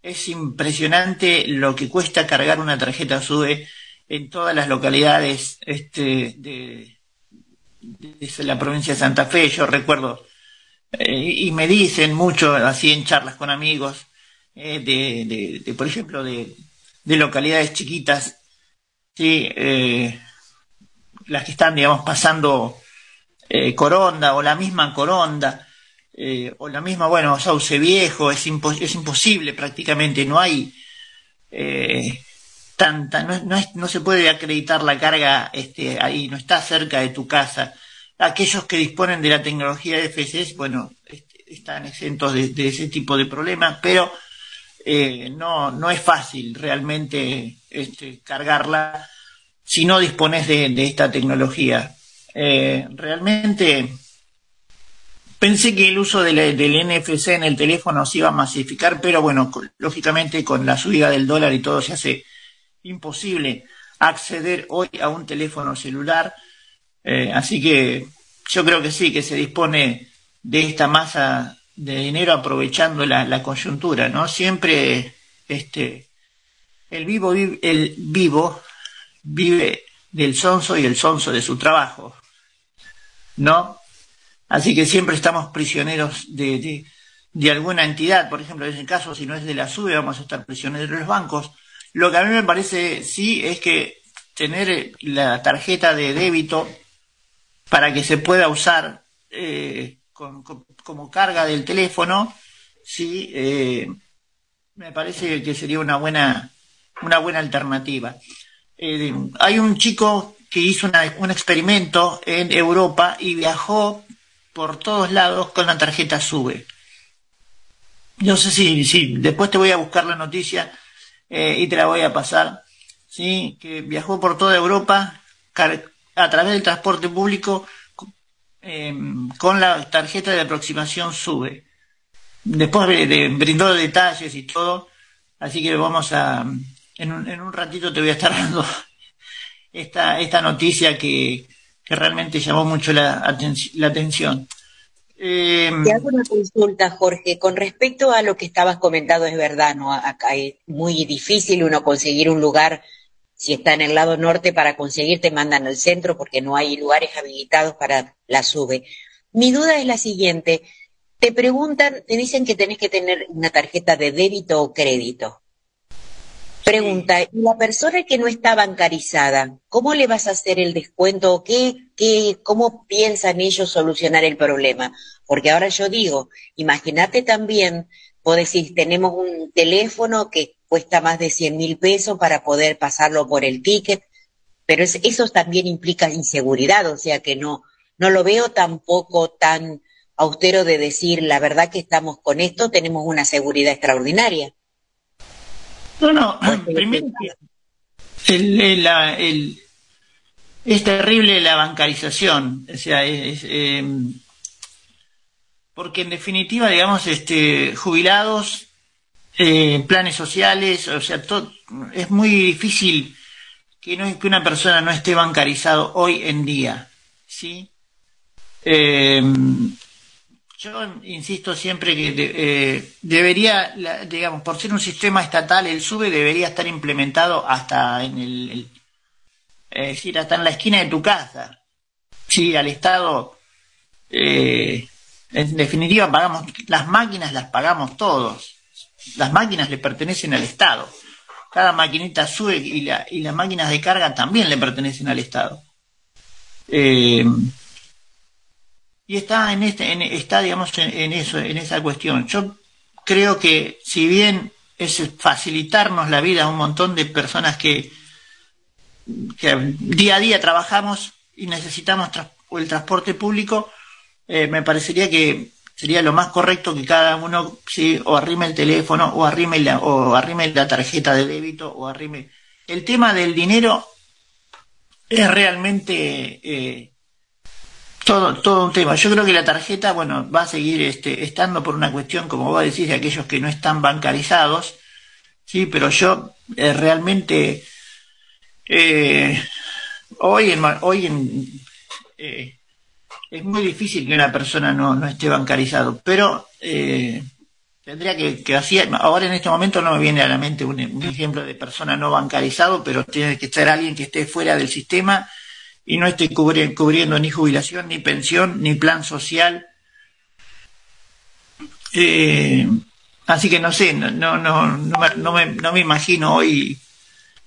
es impresionante lo que cuesta cargar una tarjeta SUBE en todas las localidades este, de, la provincia de Santa Fe. Yo recuerdo, eh, y me dicen mucho así en charlas con amigos, eh, de, de, por ejemplo, de, de localidades chiquitas, sí, eh, las que están, digamos, pasando eh, Coronda o la misma Coronda eh, o la misma, bueno, Sauce Viejo, es, es imposible prácticamente, no hay eh, tanta, no, no, es, no, se puede acreditar la carga este, ahí, no está cerca de tu casa. Aquellos que disponen de la tecnología de FCS, bueno, este, están exentos de, de, ese tipo de problemas, pero eh, no, no es fácil realmente este, cargarla si no dispones de, esta tecnología. Eh, realmente pensé que el uso del NFC en el teléfono se iba a masificar, pero bueno, lógicamente con la subida del dólar y todo se hace imposible acceder hoy a un teléfono celular. Eh, así que yo creo que sí, que se dispone de esta masa de dinero aprovechando la, la coyuntura, ¿no? Siempre este el vivo el vivo vive del sonso y el sonso de su trabajo. ¿No? Así que siempre estamos prisioneros de, de alguna entidad, por ejemplo, en ese caso, si no es de la SUBE, vamos a estar prisioneros de los bancos. Lo que a mí me parece, sí, es que tener la tarjeta de débito para que se pueda usar eh, como carga del teléfono, sí, eh, me parece que sería una buena, una buena alternativa. Eh, hay un chico que hizo un experimento en Europa y viajó por todos lados con la tarjeta SUBE. No sé si, si después te voy a buscar la noticia y te la voy a pasar. Sí, que viajó por toda Europa a través del transporte público Em, con la tarjeta de aproximación sube. Después de, brindó detalles y todo, así que vamos a, en un, en un ratito te voy a estar [LAUGHS] dando esta, esta noticia que, que realmente llamó mucho la, atención. Eh, Te hago una consulta, Jorge. Con respecto a lo que estabas comentando, es verdad, ¿no? Acá es muy difícil uno conseguir un lugar si está en el lado norte para conseguir te mandan al centro porque no hay lugares habilitados para la sube. Mi duda es la siguiente. Te preguntan, te dicen que tenés que tener una tarjeta de débito o crédito. Pregunta, ¿y la persona que no está bancarizada, cómo le vas a hacer el descuento o qué, qué, cómo piensan ellos solucionar el problema? Porque ahora yo digo, imagínate también, vos decís, tenemos un teléfono que cuesta más de 100 mil pesos para poder pasarlo por el ticket, pero eso también implica inseguridad, o sea que no, no lo veo tampoco tan austero de decir la verdad que estamos con esto, tenemos una seguridad extraordinaria. No, no, primero, es terrible la bancarización, o sea, es, em, porque en definitiva, digamos, este, jubilados eh, planes sociales, o sea, es muy difícil que, no, que una persona no esté bancarizado hoy en día, ¿sí? Eh, yo insisto siempre que eh, debería, digamos, por ser un sistema estatal, el SUBE debería estar implementado hasta en el, decir, hasta en la esquina de tu casa. Sí, al Estado, en definitiva, pagamos, las máquinas las pagamos todos las máquinas le pertenecen al Estado. Cada maquinita sube y, la, y las máquinas de carga también le pertenecen al Estado. Eh, y está en este, en, está digamos en, eso, en esa cuestión. Yo creo que si bien es facilitarnos la vida a un montón de personas que, que día a día trabajamos y necesitamos el transporte público, eh, me parecería que sería lo más correcto que cada uno sí, o arrime el teléfono o arrime la, o arrime la tarjeta de débito o arrime. El tema del dinero es realmente eh, todo, todo un tema. Yo creo que la tarjeta, bueno, va a seguir este, estando por una cuestión, como vos decís, de aquellos que no están bancarizados, sí, pero yo eh, realmente eh, hoy en, hoy en es muy difícil que una persona no, no esté bancarizado, pero eh, tendría que, que ahora en este momento no me viene a la mente un, ejemplo de persona no bancarizado, pero tiene que ser alguien que esté fuera del sistema y no esté cubriendo ni jubilación, ni pensión, ni plan social. Eh, así que no sé, no, no, no, no, me, no me imagino hoy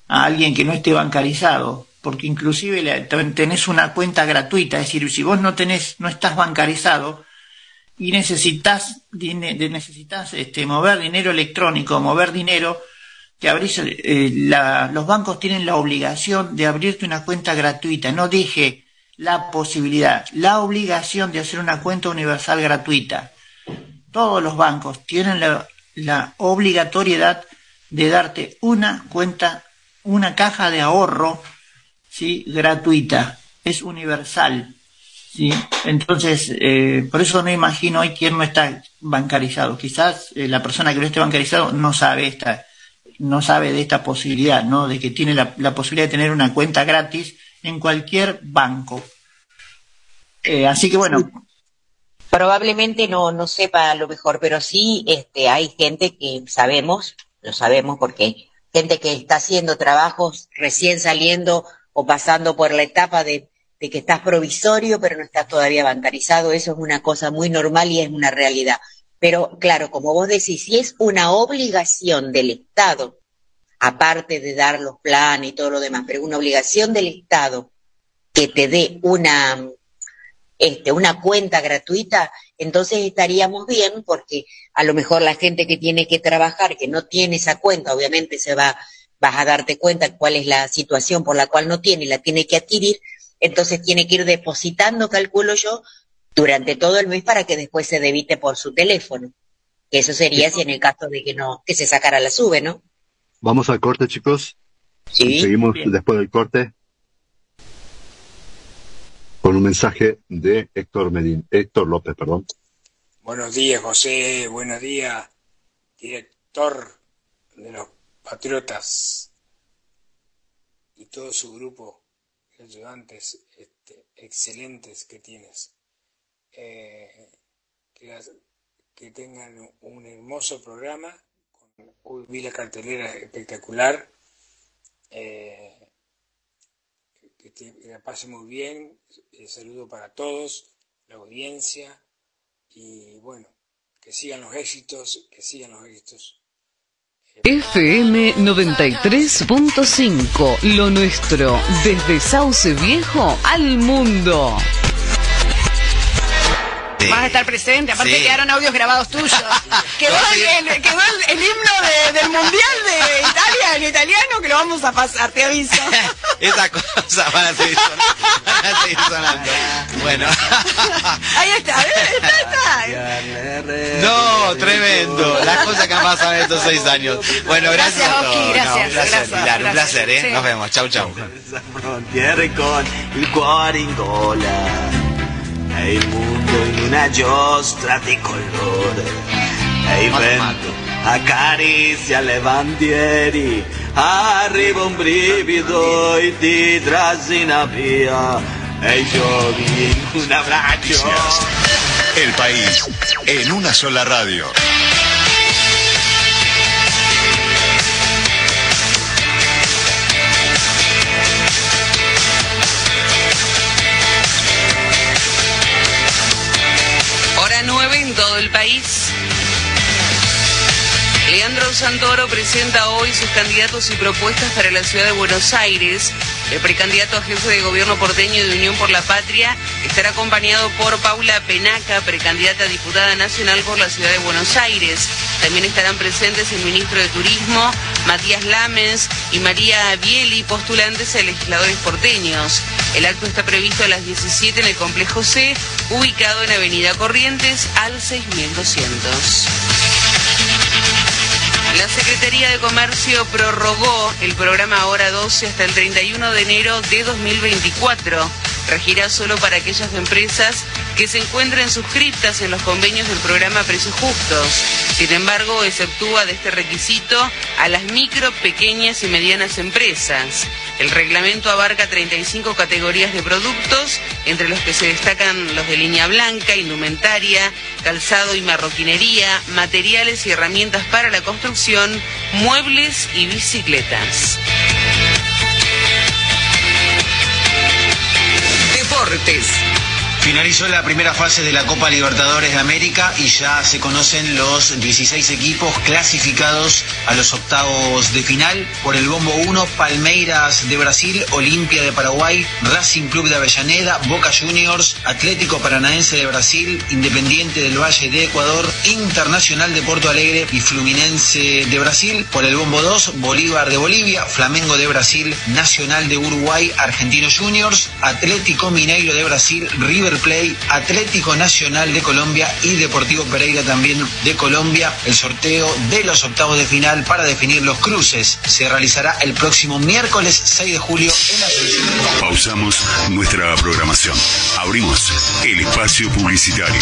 a alguien que no esté bancarizado porque inclusive tenés una cuenta gratuita, es decir, si vos no tenés, no estás bancarizado y necesitas, necesitas este, mover dinero electrónico, mover dinero, te abrís, eh, los bancos tienen la obligación de abrirte una cuenta gratuita, no dije la posibilidad, la obligación de hacer una cuenta universal gratuita. Todos los bancos tienen la, obligatoriedad de darte una cuenta, una caja de ahorro ¿sí? gratuita, es universal. ¿sí? Entonces, eh, por eso no imagino hoy quién no está bancarizado. Quizás eh, la persona que no esté bancarizado no sabe esta, no sabe de esta posibilidad, ¿no? De que tiene la, posibilidad de tener una cuenta gratis en cualquier banco. Eh, así que bueno. Probablemente no, no sepa lo mejor, pero sí este, hay gente que sabemos, lo sabemos porque gente que está haciendo trabajos recién saliendo o pasando por la etapa de, que estás provisorio pero no estás todavía bancarizado, eso es una cosa muy normal y es una realidad. Pero claro, como vos decís, si es una obligación del Estado, aparte de dar los planes y todo lo demás, pero una obligación del Estado que te dé una, este, una cuenta gratuita, entonces estaríamos bien porque a lo mejor la gente que tiene que trabajar, que no tiene esa cuenta, obviamente se va, vas a darte cuenta cuál es la situación por la cual no tiene y la tiene que adquirir, entonces tiene que ir depositando, calculo yo, durante todo el mes para que después se debite por su teléfono. Que eso sería si en el caso de que no, que se sacara la sube, ¿no? Vamos al corte, chicos. Sí. Seguimos después del corte con un mensaje de Héctor Medín, Héctor López, perdón. Buenos días, José. Buenos días, director de los Patriotas y todo su grupo de ayudantes este, excelentes que tienes. Eh, que, tengan un hermoso programa. Hoy vi la cartelera espectacular. Eh, que, la pase muy bien. Saludo para todos, la audiencia. Y bueno, que sigan los éxitos, que sigan los éxitos. FM 93.5, lo nuestro, desde Sauce Viejo al mundo. Vas a estar presente, aparte quedaron audios grabados tuyos. [LAUGHS] quedó el, quedó el, himno del Mundial de Italia en italiano que lo vamos a pasar, te aviso. [LAUGHS] Esa cosa van a seguir sonando. Bueno. Ahí está, está, está. No, tremendo. Las cosas que han pasado en estos seis años. Bueno, gracias, a todos. Gracias, un placer, gracias, Pilar, un placer, ¿eh? Nos vemos. Chau, chau. Frontiere con il cuore in gola e il mondo in una giostra di colore e il vento accarezza le bandiere arriva un brivido e ti trascina via e giochi in un abbraccio El país en una sola radio. Todo el país. Leandro Santoro presenta hoy sus candidatos y propuestas para la ciudad de Buenos Aires. El precandidato a jefe de gobierno porteño de Unión por la Patria estará acompañado por Paula Penaca, precandidata a diputada nacional por la ciudad de Buenos Aires. También estarán presentes el ministro de Turismo, Matías Lamens y María Bieli, postulantes a legisladores porteños. El acto está previsto a las 17 en el complejo C, ubicado en Avenida Corrientes al 6200. La Secretaría de Comercio prorrogó el programa Hora 12 hasta el 31 de enero de 2024. Regirá solo para aquellas empresas que se encuentren suscriptas en los convenios del programa Precios Justos. Sin embargo, exceptúa de este requisito a las micro, pequeñas y medianas empresas. El reglamento abarca 35 categorías de productos, entre los que se destacan los de línea blanca, indumentaria, calzado y marroquinería, materiales y herramientas para la construcción, muebles y bicicletas. Deportes. Finalizó la primera fase de la Copa Libertadores de América y ya se conocen los 16 equipos clasificados a los octavos de final. Por el bombo 1, Palmeiras de Brasil, Olimpia de Paraguay, Racing Club de Avellaneda, Boca Juniors, Atlético Paranaense de Brasil, Independiente del Valle de Ecuador, Internacional de Porto Alegre y Fluminense de Brasil. Por el bombo 2, Bolívar de Bolivia, Flamengo de Brasil, Nacional de Uruguay, Argentino Juniors, Atlético Mineiro de Brasil, River Play, Atlético Nacional de Colombia y Deportivo Pereira también de Colombia. El sorteo de los octavos de final para definir los cruces se realizará el próximo miércoles 6 de julio en la Pausamos nuestra programación. Abrimos el espacio publicitario.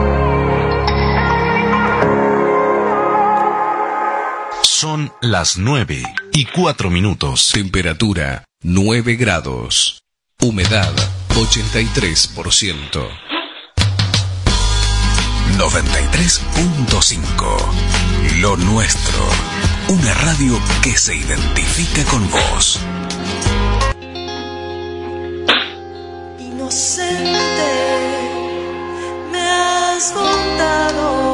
Son las 9 y 4 minutos. Temperatura 9 grados. Humedad 83%. 93.5. Lo nuestro. Una radio que se identifica con vos. Inocente, me has contado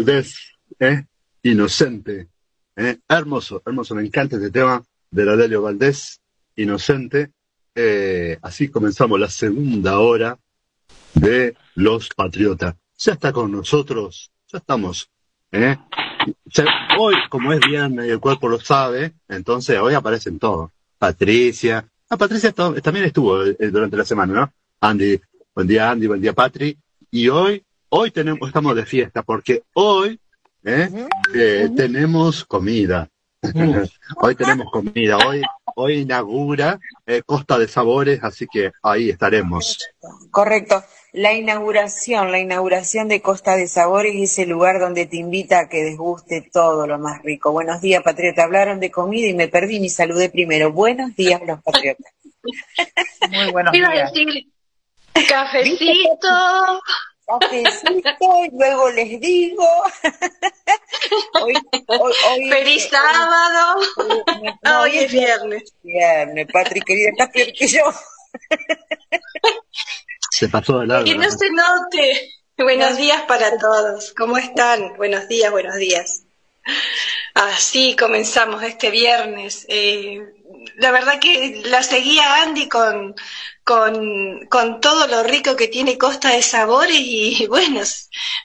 Valdés, ¿eh? Inocente. ¿eh? Hermoso, hermoso. Me encanta este tema de la Valdés, Inocente. Eh, así comenzamos la segunda hora de Los Patriotas. Ya está con nosotros, ya estamos. ¿eh? Hoy, como es viernes y el cuerpo lo sabe, entonces hoy aparecen todos. Patricia. Ah, Patricia también estuvo eh, durante la semana, ¿no? Andy, buen día Andy, buen día Patri. Y hoy, hoy tenemos, estamos de fiesta porque hoy ¿eh? Eh, tenemos comida. [LAUGHS] hoy tenemos comida. Hoy, hoy inaugura eh, Costa de Sabores, así que ahí estaremos. Correcto. La inauguración, la inauguración de Costa de Sabores es el lugar donde te invita a que desguste todo lo más rico. Buenos días, patriota. Hablaron de comida y me perdí ni saludé primero. Buenos días, los patriotas. Muy buenos Iba a días. decir cafecito. Cafecito, y luego les digo. [LAUGHS] Hoy, hoy, hoy- Feliz sábado. [LAUGHS] No, Hoy es viernes. Viernes, Patri, querida, estás peor que yo. [LAUGHS] Se pasó de lado. Que no se note. Buenos días para todos. ¿Cómo están? Buenos días, buenos días. Así comenzamos este viernes. Eh, la verdad que la seguía Andy con, con, con todo lo rico que tiene Costa de Sabores y [LAUGHS] bueno,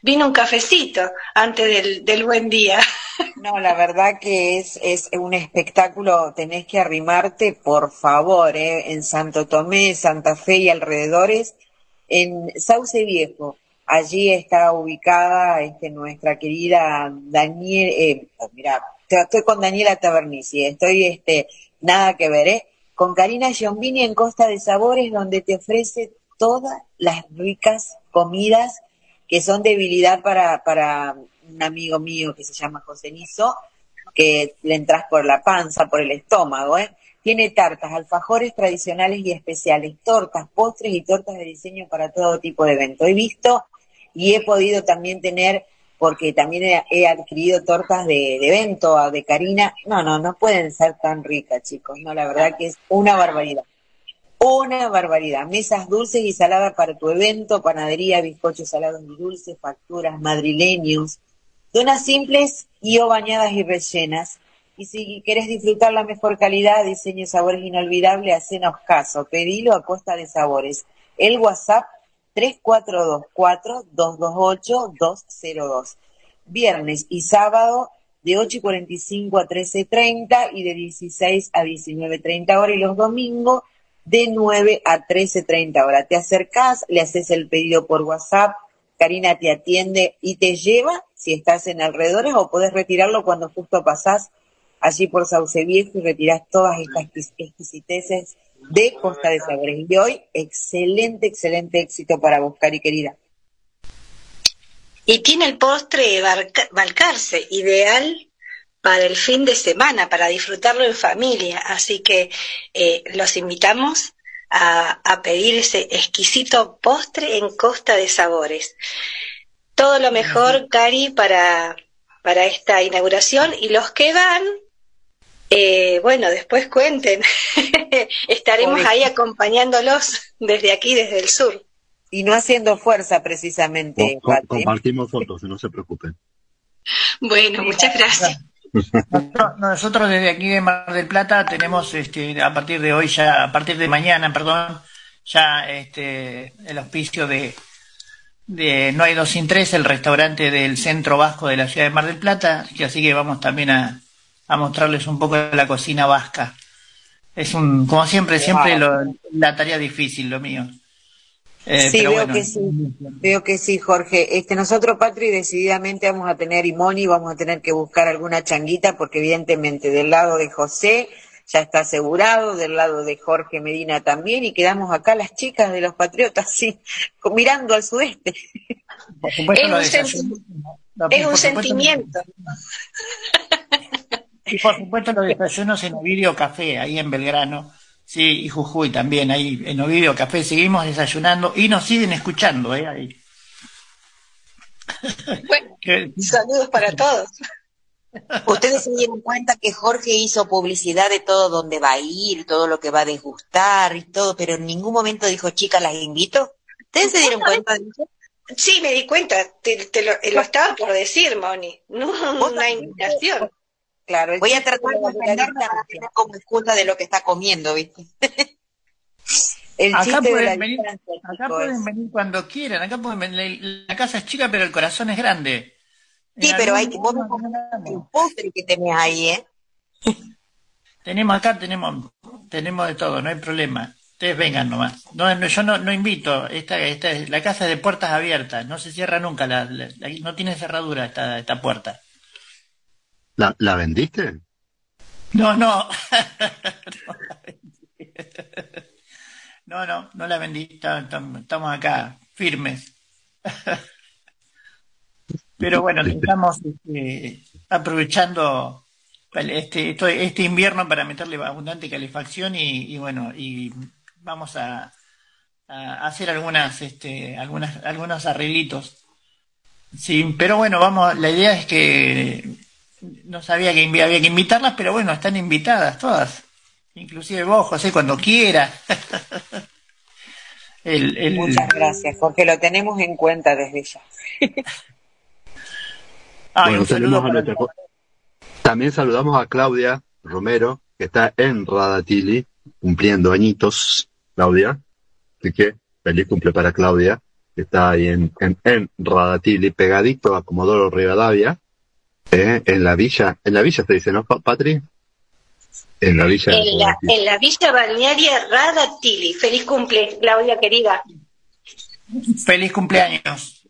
vino un cafecito antes del, del buen día. [LAUGHS] No, la verdad que es, es un espectáculo, tenés que arrimarte, por favor, ¿eh? en Santo Tomé, Santa Fe y alrededores, en Sauce Viejo. Allí está ubicada este, nuestra querida Daniel, eh, mira, estoy con Daniela Tabernici, estoy este, nada que ver, ¿eh? con Karina Giombini en Costa de Sabores, donde te ofrece todas las ricas comidas que son debilidad para, para un amigo mío que se llama José Nizo, que le entras por la panza, por el estómago, ¿eh? Tiene tartas, alfajores tradicionales y especiales, tortas, postres y tortas de diseño para todo tipo de evento. He visto y he podido también tener, porque también he, adquirido tortas de, de, evento de Karina. No, no, no pueden ser tan ricas, chicos. No, la verdad que es una barbaridad. Una barbaridad. Mesas dulces y saladas para tu evento, panadería, bizcochos salados y dulces, facturas, madrileños, donas simples y o bañadas y rellenas. Y si quieres disfrutar la mejor calidad, diseño y sabores inolvidables, hacenos caso. Pedilo a Costa de Sabores. El WhatsApp 3424-228-202. Viernes y sábado de 8 y 45 a 13.30 y de 16 a 19.30 horas y los domingos de 9 a 13.30 horas. Te acercás, le haces el pedido por WhatsApp, Karina te atiende y te lleva si estás en alrededores o podés retirarlo cuando justo pasás allí por Sauce Viejo y retirás todas estas exquisiteces de Costa de Sabores. Y hoy, excelente, excelente éxito para buscar y querida. Y tiene el postre Balcarce, ideal para el fin de semana, para disfrutarlo en familia. Así que eh, los invitamos a, a, pedir ese exquisito postre en Costa de Sabores. Todo lo mejor, Cari, para, para esta inauguración. Y los que van, eh, bueno, después cuenten. [LAUGHS] Estaremos ahí acompañándolos desde aquí, desde el sur. Y no haciendo fuerza, precisamente. compartimos fotos, no se preocupen. Bueno, muchas gracias. Nosotros desde aquí de Mar del Plata tenemos, este, a partir de hoy, ya, a partir de mañana, perdón, ya este, el auspicio de, de No hay dos sin tres, el restaurante del centro vasco de la ciudad de Mar del Plata, y así que vamos también a, a mostrarles un poco de la cocina vasca. Es un, como siempre, siempre la tarea difícil, lo mío. Eh, sí, veo que sí, veo que sí, Jorge. Este, nosotros, Patri, decididamente vamos a tener y vamos a tener que buscar alguna changuita, porque evidentemente del lado de José ya está asegurado, del lado de Jorge Medina también, y quedamos acá las chicas de los Patriotas, [LAUGHS] sí, mirando al sudeste. es un, sentimiento. Y por supuesto los desayunos en Ovidio Café, ahí en Belgrano, sí, y Jujuy también, ahí en Ovidio Café, seguimos desayunando y nos siguen escuchando, ¿eh? Ahí. Bueno, [LAUGHS] saludos para todos. Ustedes se dieron cuenta que Jorge hizo publicidad de todo donde va a ir, todo lo que va a degustar y todo, pero en ningún momento dijo, chicas, las invito. ¿Ustedes se dieron cuenta de eso? Sí, me di cuenta, te, lo, lo, estaba por decir, Moni, no una invitación. Claro, voy a tratar de como excusa de lo que está comiendo, ¿viste? [LAUGHS] acá pueden, venir, acá pueden venir cuando quieran, acá pueden venir, la casa es chica pero el corazón es grande. Sí, pero hay que vos un postre que tenés ahí, ¿eh? Tenemos acá, tenemos, tenemos de todo, no hay problema. Ustedes vengan nomás. No, yo no, no invito. Esta, esta, la casa es de puertas abiertas. No se cierra nunca. La, no tiene cerradura esta, esta puerta. ¿La, la vendiste? No, no. [LAUGHS] no, no, no la vendí. Estamos acá firmes. [LAUGHS] Pero bueno, estamos este, aprovechando este, este invierno para meterle abundante calefacción y, bueno, y vamos a, a hacer algunas, este, algunas, algunos arreglitos. Sí, pero bueno, vamos, la idea es que no sabía que había que invitarlas, pero bueno, están invitadas todas. Inclusive vos, José, cuando quiera. [LAUGHS] Muchas gracias, porque lo tenemos en cuenta desde ya. [LAUGHS] También saludamos a Claudia Romero, que está en Radatili, cumpliendo añitos, Claudia. Así que feliz cumple para Claudia, que está ahí en, en, Radatili, pegadito a Comodoro Rivadavia, eh, en la villa, en la villa se dice, ¿no, Patri? En la villa. En la, en la villa balnearia Radatili. Feliz cumple, Claudia querida. Feliz cumpleaños.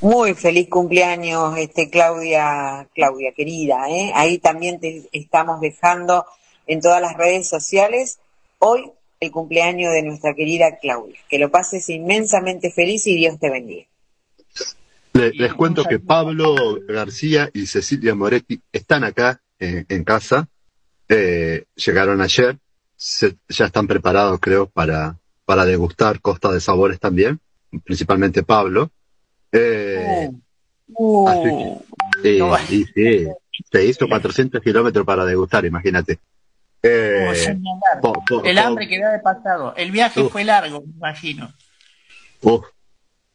Muy feliz cumpleaños, este Claudia, Claudia querida, ¿eh? Ahí también te estamos dejando en todas las redes sociales hoy el cumpleaños de nuestra querida Claudia. Que lo pases inmensamente feliz y Dios te bendiga. Les, cuento que Pablo García y Cecilia Moretti están acá eh, en casa eh, llegaron ayer, ya están preparados creo para, para degustar Costa de Sabores también, principalmente Pablo. Eh, oh. sí, sí, se hizo 400 kilómetros para degustar, imagínate. Eh, el hambre que de pasado. El viaje fue largo, me imagino.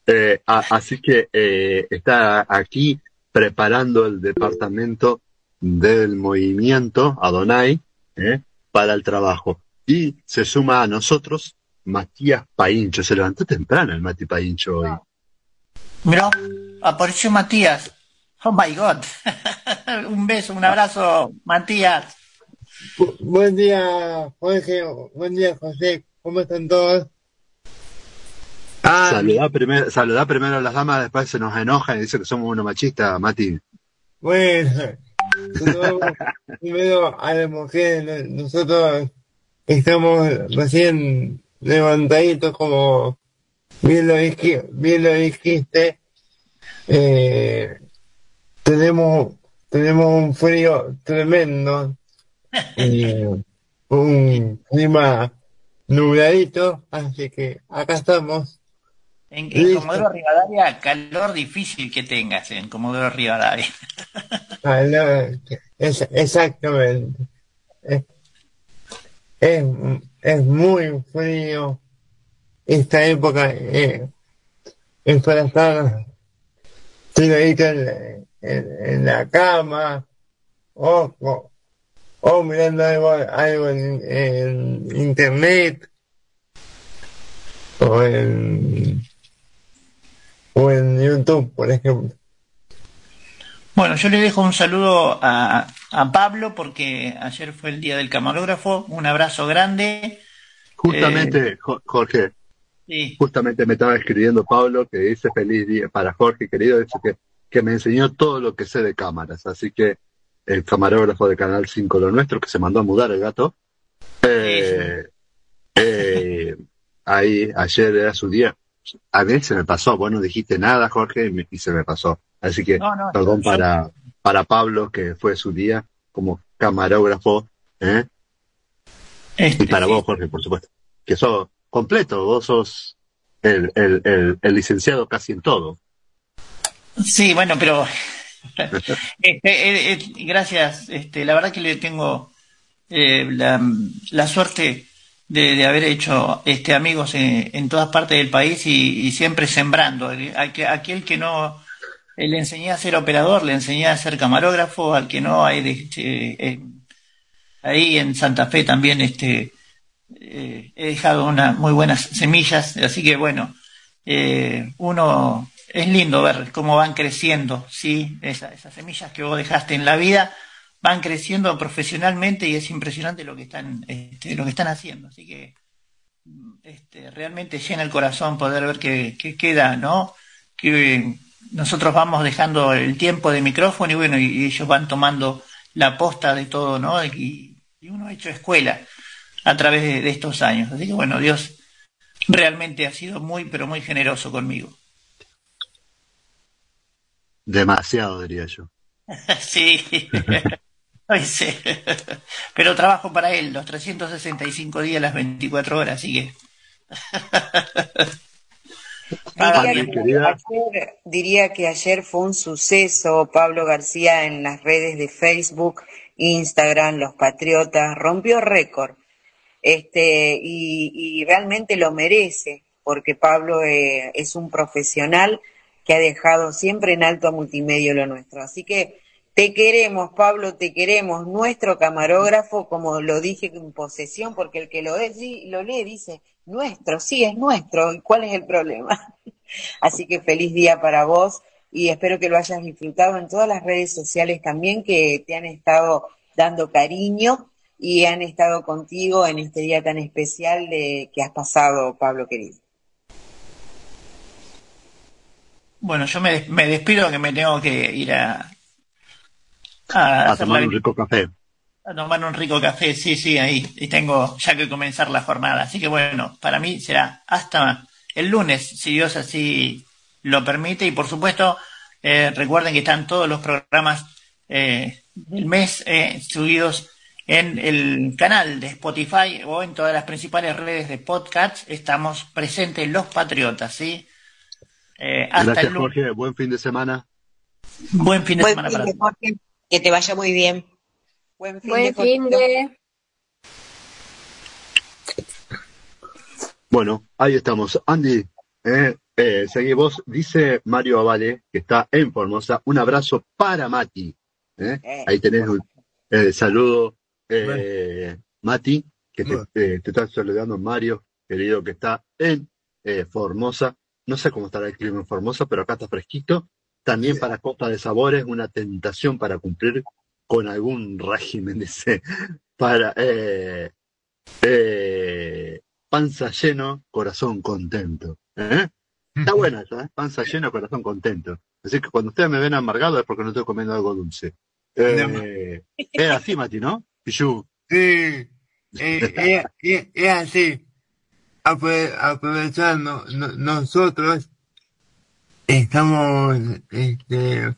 Eh, así que eh, está aquí preparando el departamento del movimiento Adonai ¿eh? para el trabajo. Y se suma a nosotros Matías Paincho. Se levantó temprano el Mati Paincho hoy. Mira, apareció Matías. Oh my God. [LAUGHS] un beso, un abrazo, Matías. buen día, Jorge. Buen día, José. ¿Cómo están todos? Ah, saludá primero, saludá primero a las damas, después se nos enoja y dice que somos unos machistas, Mati. Bueno, primero a las mujeres, nosotros estamos recién levantaditos como bien lo, bien lo dijiste, eh, tenemos, tenemos un frío tremendo, un clima nubladito, así que acá estamos. En, en Comodoro Rivadavia, calor difícil que tengas en Comodoro Rivadavia. Es, exactamente. Es, es, muy frío. Esta época eh, es para estar tiradito en, en, la cama o, o, mirando algo, algo en, en internet o en o en YouTube, por ejemplo. Bueno, yo le dejo un saludo a, a Pablo porque ayer fue el día del camarógrafo. Un abrazo grande. Justamente, eh, Jorge, justamente me estaba escribiendo Pablo que dice feliz día para Jorge, querido, dice que, que me enseñó todo lo que sé de cámaras. Así que el camarógrafo de Canal 5, lo nuestro, que se mandó a mudar el gato, eh, eh, ahí ayer era su día. A mí se me pasó, vos no dijiste nada, Jorge, y se me pasó. Así que perdón para, para Pablo, que fue su día como camarógrafo. ¿eh? Este, y para vos, Jorge, por supuesto. Que sos completo, vos sos el, el, el, licenciado casi en todo. Sí, bueno, pero [LAUGHS] este, eh, eh, gracias. Este, la verdad que le tengo la, la, suerte de, haber hecho este amigos en, todas partes del país y, siempre sembrando. Aquel que no le enseñé a ser operador, le enseñé a ser camarógrafo, al que no, hay este, ahí en Santa Fe también este, eh, he dejado unas muy buenas semillas, así que bueno, eh, uno es lindo ver cómo van creciendo, sí, esas semillas que vos dejaste en la vida van creciendo profesionalmente y es impresionante lo que están, este, lo que están haciendo, así que este, realmente llena el corazón poder ver que, que queda, ¿no? Que nosotros vamos dejando el tiempo de micrófono y bueno, y, ellos van tomando la posta de todo, ¿no? Y, uno ha hecho escuela a través de, estos años. Así que bueno, Dios realmente ha sido muy, pero muy generoso conmigo. Demasiado, diría yo. [LAUGHS] sí. [LAUGHS] [LAUGHS] sí. Pero trabajo para él los 365 días, las 24 horas, así que... [LAUGHS] Diría que, ayer, fue un suceso Pablo García en las redes de Facebook, Instagram, Los Patriotas, rompió récord. Este, y, realmente lo merece, porque Pablo eh, es un profesional que ha dejado siempre en alto a multimedia lo nuestro. Así que te queremos, Pablo, te queremos, nuestro camarógrafo, como lo dije en posesión, porque el que lo, lo lee dice, nuestro, sí, es nuestro, ¿y cuál es el problema? [LAUGHS] Así que feliz día para vos y espero que lo hayas disfrutado en todas las redes sociales también que te han estado dando cariño y han estado contigo en este día tan especial de, que has pasado, Pablo querido. Bueno, yo me, me despido que me tengo que ir a, a, tomar un rico café. A tomar un rico café, sí, sí, ahí. Y tengo ya que comenzar la jornada. Así que bueno, para mí será hasta el lunes, si Dios así lo permite. Y por supuesto, eh, recuerden que están todos los programas eh, del mes eh, subidos en el canal de Spotify o en todas las principales redes de podcast. Estamos presentes los Patriotas, ¿sí? Eh, hasta Gracias, el Jorge. Buen fin de semana. Buen fin de semana para todos. Que te vaya muy bien. Buen fin, de, Bueno, ahí estamos. Andy, eh, eh, seguimos. Dice Mario Avale, que está en Formosa. Un abrazo para Mati. ¿eh? eh. Ahí tenés un eh, saludo, eh, Mati, que te, te, está saludando Mario, querido, que está en Formosa. No sé cómo estará el clima en Formosa, pero acá está fresquito. También para Costa de Sabores, una tentación para cumplir con algún régimen, [LAUGHS] dice, para eh, eh, panza lleno, corazón contento. ¿eh? Está [LAUGHS] buena esa, ¿eh? panza lleno, corazón contento. Así que cuando ustedes me ven amargado es porque no estoy comiendo algo dulce. Es así, Mati, ¿no? Pichu. Sí, es así. Aprovechando nosotros Estamos este,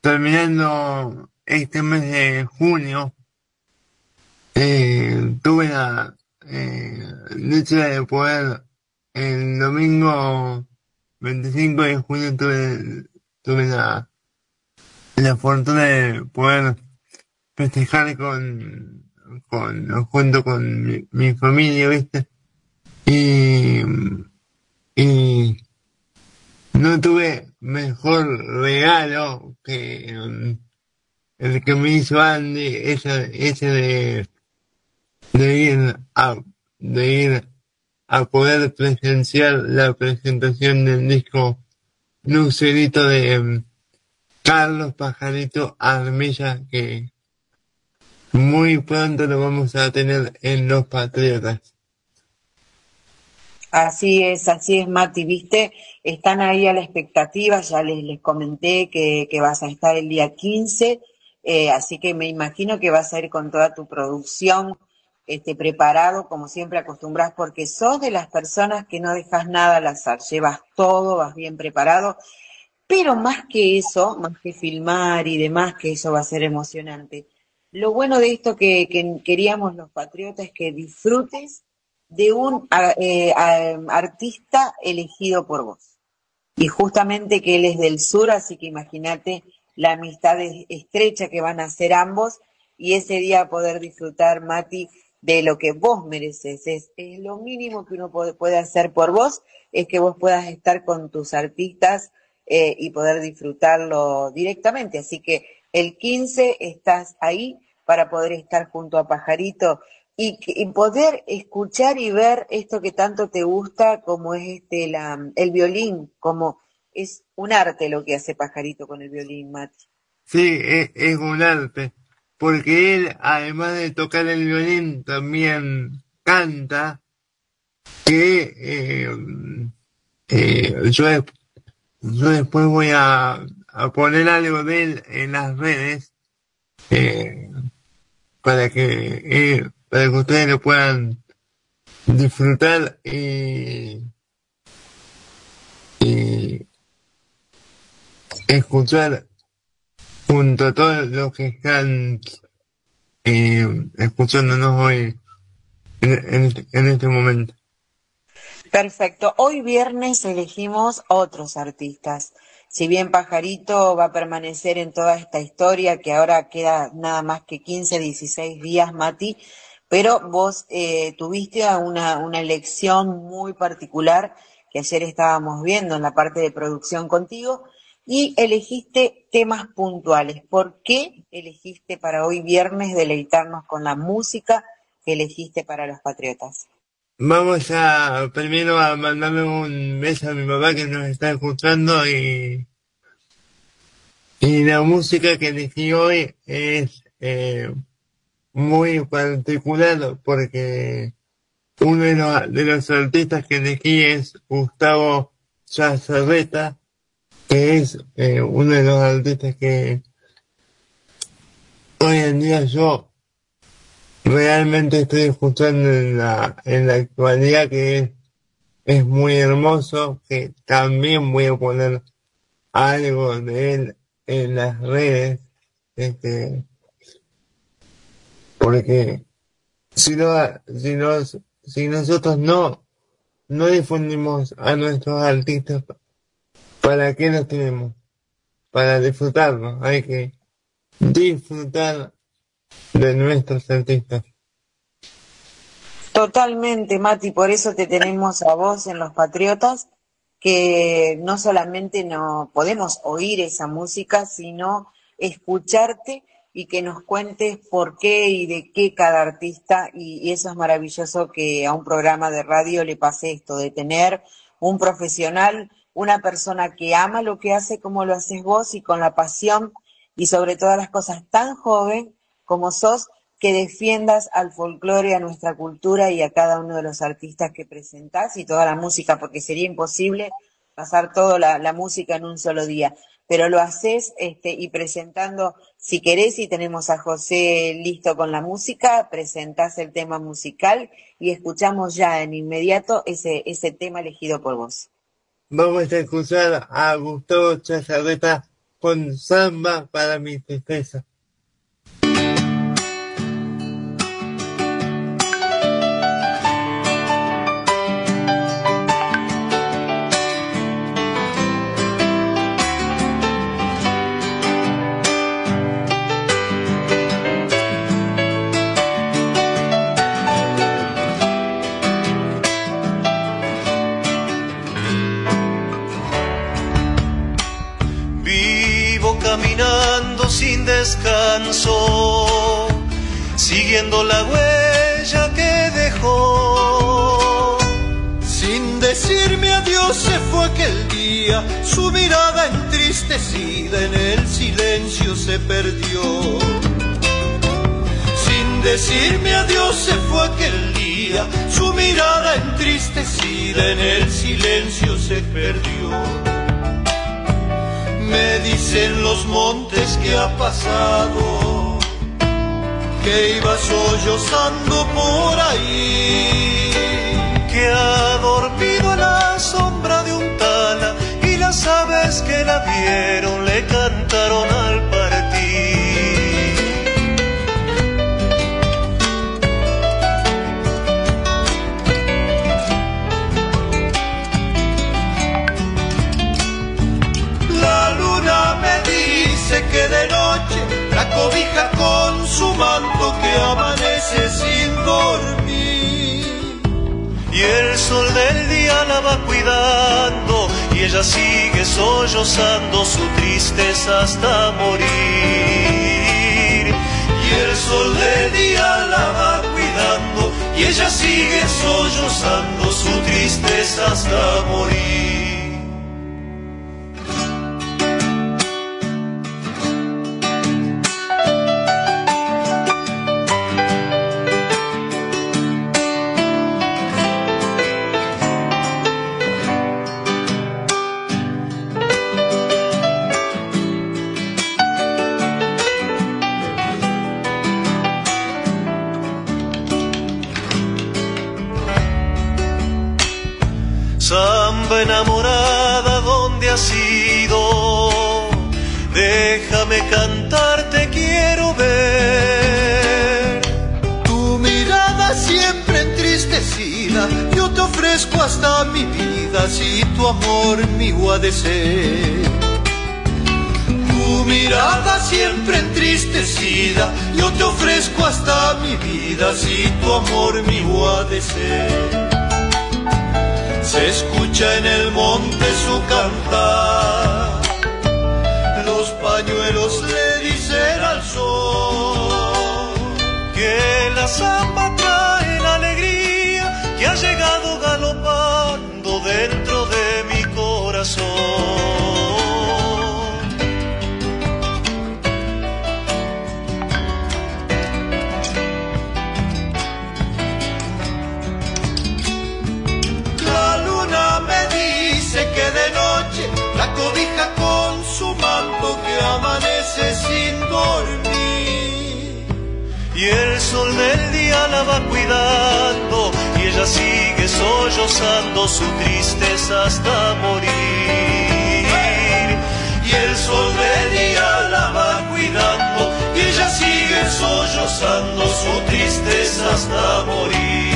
terminando este mes de junio. Eh, tuve la eh, de poder el domingo 25 de junio tuve, tuve la, la fortuna de poder festejar con, con junto con mi, mi familia, ¿viste? Y, y no tuve mejor regalo que um, el que me hizo Andy, ese, ese de, de ir a, de ir a poder presenciar la presentación del disco Lucerito de um, Carlos Pajarito Armilla que muy pronto lo vamos a tener en Los Patriotas. Así es, así es, Mati, viste, están ahí a la expectativa, ya les, les comenté que, que vas a estar el día 15, eh, así que me imagino que vas a ir con toda tu producción este, preparado, como siempre acostumbras, porque sos de las personas que no dejas nada al azar, llevas todo, vas bien preparado, pero más que eso, más que filmar y demás, que eso va a ser emocionante. Lo bueno de esto que, que queríamos los patriotas es que disfrutes de un eh, artista elegido por vos. Y justamente que él es del sur, así que imagínate la amistad estrecha que van a hacer ambos y ese día poder disfrutar, Mati, de lo que vos mereces. Es, es lo mínimo que uno puede, puede, hacer por vos, es que vos puedas estar con tus artistas eh, y poder disfrutarlo directamente. Así que el 15 estás ahí para poder estar junto a Pajarito y, poder escuchar y ver esto que tanto te gusta como es este la, el violín, como es un arte lo que hace Pajarito con el violín, Mati. Sí, es, un arte, porque él, además de tocar el violín, también canta, que eh, eh, yo, yo después voy a, a, poner algo de él en las redes, eh, para que para que ustedes lo puedan disfrutar y, escuchar junto a todos los que están eh, escuchándonos hoy en, en este momento. Perfecto. Hoy viernes elegimos otros artistas. Si bien Pajarito va a permanecer en toda esta historia, que ahora queda nada más que 15, 16 días, Mati, pero vos eh, tuviste una, una elección muy particular que ayer estábamos viendo en la parte de producción contigo y elegiste temas puntuales. ¿Por qué elegiste para hoy viernes deleitarnos con la música que elegiste para los patriotas? Vamos a primero a mandarle un beso a mi papá que nos está escuchando y, y la música que elegí hoy es eh, muy particular porque uno de los, de los artistas que elegí es Gustavo Chazarreta, que es eh, uno de los artistas que hoy en día yo realmente estoy escuchando en la, en la actualidad que es, es muy hermoso, que también voy a poner algo de él en las redes, este, porque si no, si nos, si nosotros no, no difundimos a nuestros artistas, ¿para qué los tenemos? Para disfrutarnos, hay que disfrutar de nuestros artistas. Totalmente, Mati, por eso te tenemos a vos en Los Patriotas, que no solamente no podemos oír esa música, sino escucharte y que nos cuentes por qué y de qué cada artista, y, eso es maravilloso que a un programa de radio le pase esto, de tener un profesional, una persona que ama lo que hace como lo haces vos y con la pasión y sobre todas las cosas tan joven como sos, que defiendas al folclore, a nuestra cultura y a cada uno de los artistas que presentás y toda la música, porque sería imposible pasar toda la, la música en un solo día pero lo haces este, y presentando, si querés, y tenemos a José listo con la música, presentás el tema musical y escuchamos ya en inmediato ese, ese tema elegido por vos. Vamos a escuchar a Gustavo Chazarreta con samba para mi tristeza. Descanso, siguiendo la huella que dejó. Sin decirme adiós se fue aquel día, su mirada entristecida en el silencio se perdió. Sin decirme adiós se fue aquel día, su mirada entristecida en el silencio se perdió me dicen los montes que ha pasado, que iba sollozando por ahí, que ha dormido a la sombra de un tala y las aves que la vieron le cantaron al que la cobija con su manto que amanece sin dormir. Y el sol del día la va cuidando y ella sigue sollozando su tristeza hasta morir. Y el sol del día la va cuidando y ella sigue sollozando su tristeza hasta morir. Ofrezco hasta mi vida si tu amor mío ha. Tu mirada siempre entristecida, yo te ofrezco hasta mi vida si tu amor mío ha. Se escucha en el monte su cantar, los pañuelos le dicen al sol que la samba Y el sol del día la va cuidando y ella sigue sollozando su tristeza hasta morir. Y el sol del día la va cuidando y ella sigue sollozando su tristeza hasta morir.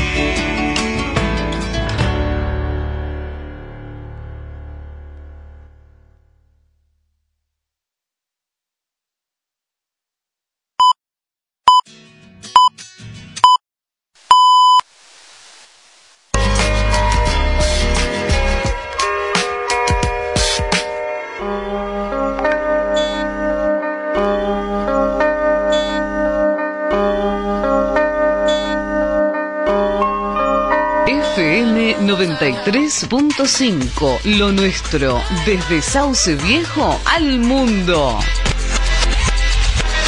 93.5, lo nuestro, desde Sauce Viejo al mundo.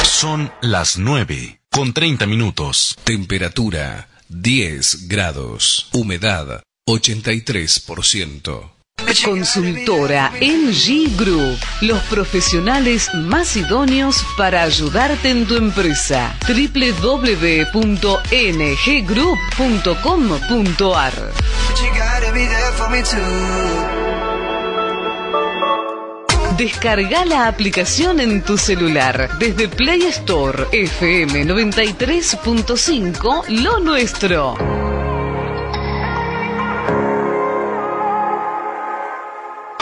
Son las 9 con 30 minutos. Temperatura 10 grados. Humedad 83%. Consultora NG Group, los profesionales más idóneos para ayudarte en tu empresa. www.nggroup.com.ar Descarga la aplicación en tu celular desde Play Store FM 93.5 Lo Nuestro.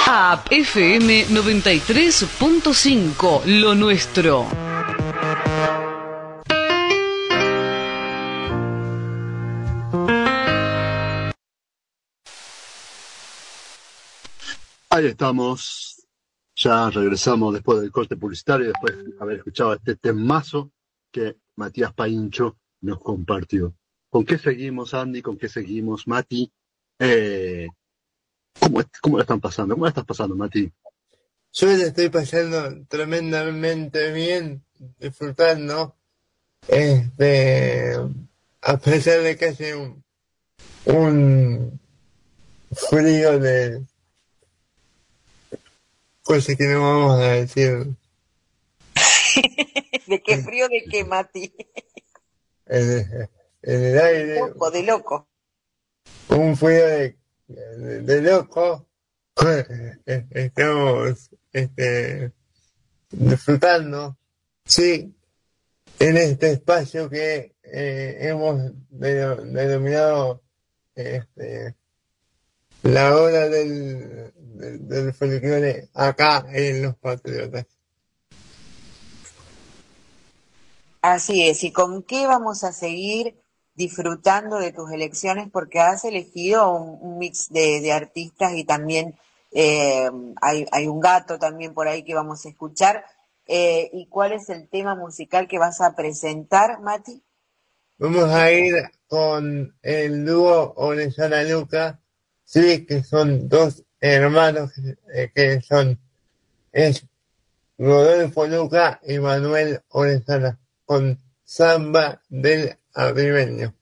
App FM 93.5 Lo Nuestro. Ahí estamos. Ya regresamos después del corte publicitario, después de haber escuchado este temazo que Matías Paincho nos compartió. ¿Con qué seguimos, Andy? ¿Con qué seguimos, Mati? Eh, ¿cómo, ¿Cómo la están pasando? ¿Cómo la estás pasando, Mati? Yo le estoy pasando tremendamente bien, disfrutando. Este, a pesar de que hace un, un frío de cosas que no vamos a decir. [LAUGHS] ¿De qué frío, de qué, Mati? En, en el aire. Loco, de loco. Un frío de, de, de loco. Estamos este, disfrutando, sí, en este espacio que eh, hemos de- denominado este, la hora del, del, del folclore acá en Los Patriotas. Así es, ¿y con qué vamos a seguir disfrutando de tus elecciones? Porque has elegido un, un mix de, de artistas y también eh, hay, hay un gato también por ahí que vamos a escuchar. Eh, ¿Y cuál es el tema musical que vas a presentar, Mati? Vamos a ir con el dúo Orellana Luca, sí, que son dos hermanos eh, que son es Rodolfo Luca y Manuel Orellana, con Samba del Arribeño.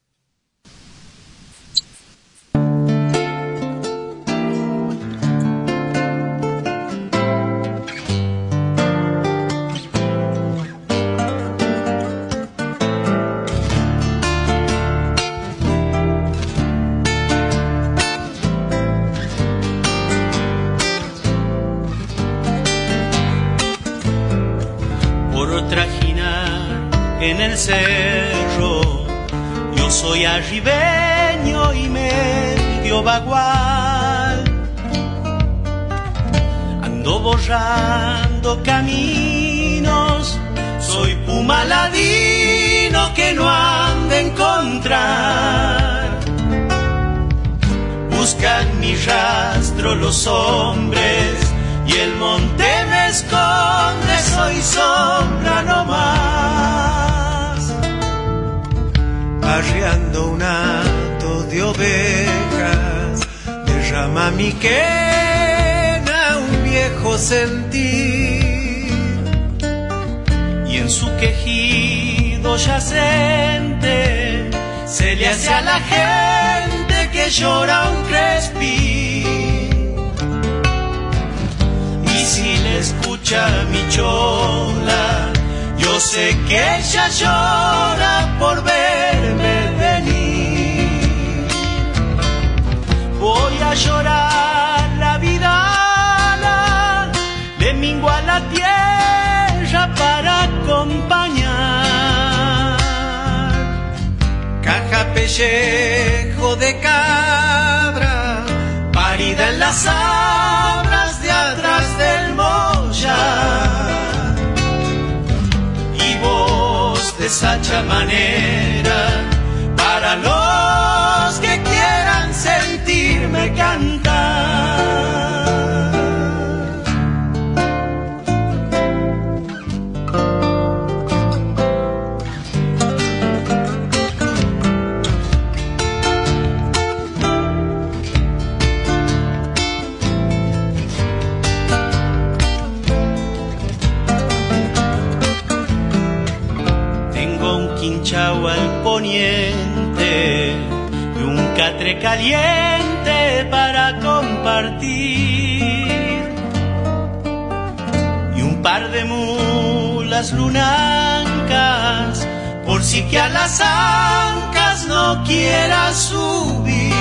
Mulas lunancas por si que a las ancas no quiera subir.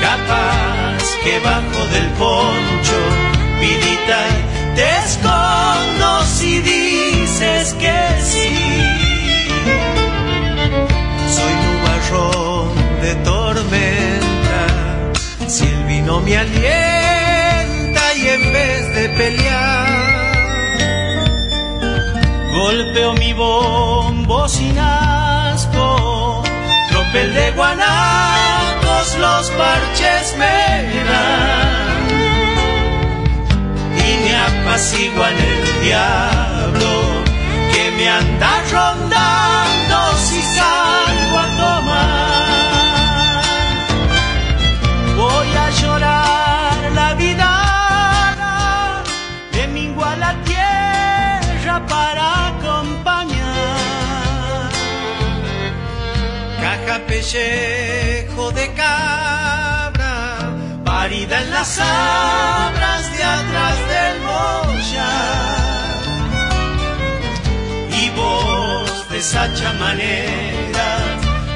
Capaz que bajo del poncho, vidita, te escondo si dices que sí. Soy nubarrón de tormenta, si el vino me alienta y en vez de pelear, golpeo mi bombo sin asco, tropel de guanacos los parches me dan. Y me apaciguan el diablo que me anda rondando Caja pellejo de cabra, parida en las abras de atrás del Moya. Y voz de sacha manera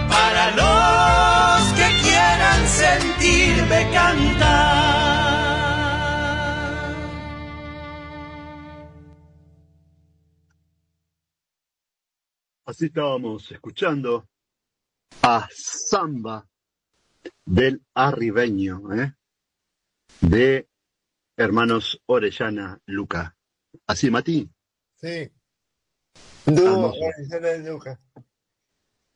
para los que quieran sentirme cantar. Así estábamos escuchando a Samba del Arribeño, ¿eh? de hermanos Orellana Luca. Así, Mati. Sí. Dúo Hermoso. Orellana de Luca.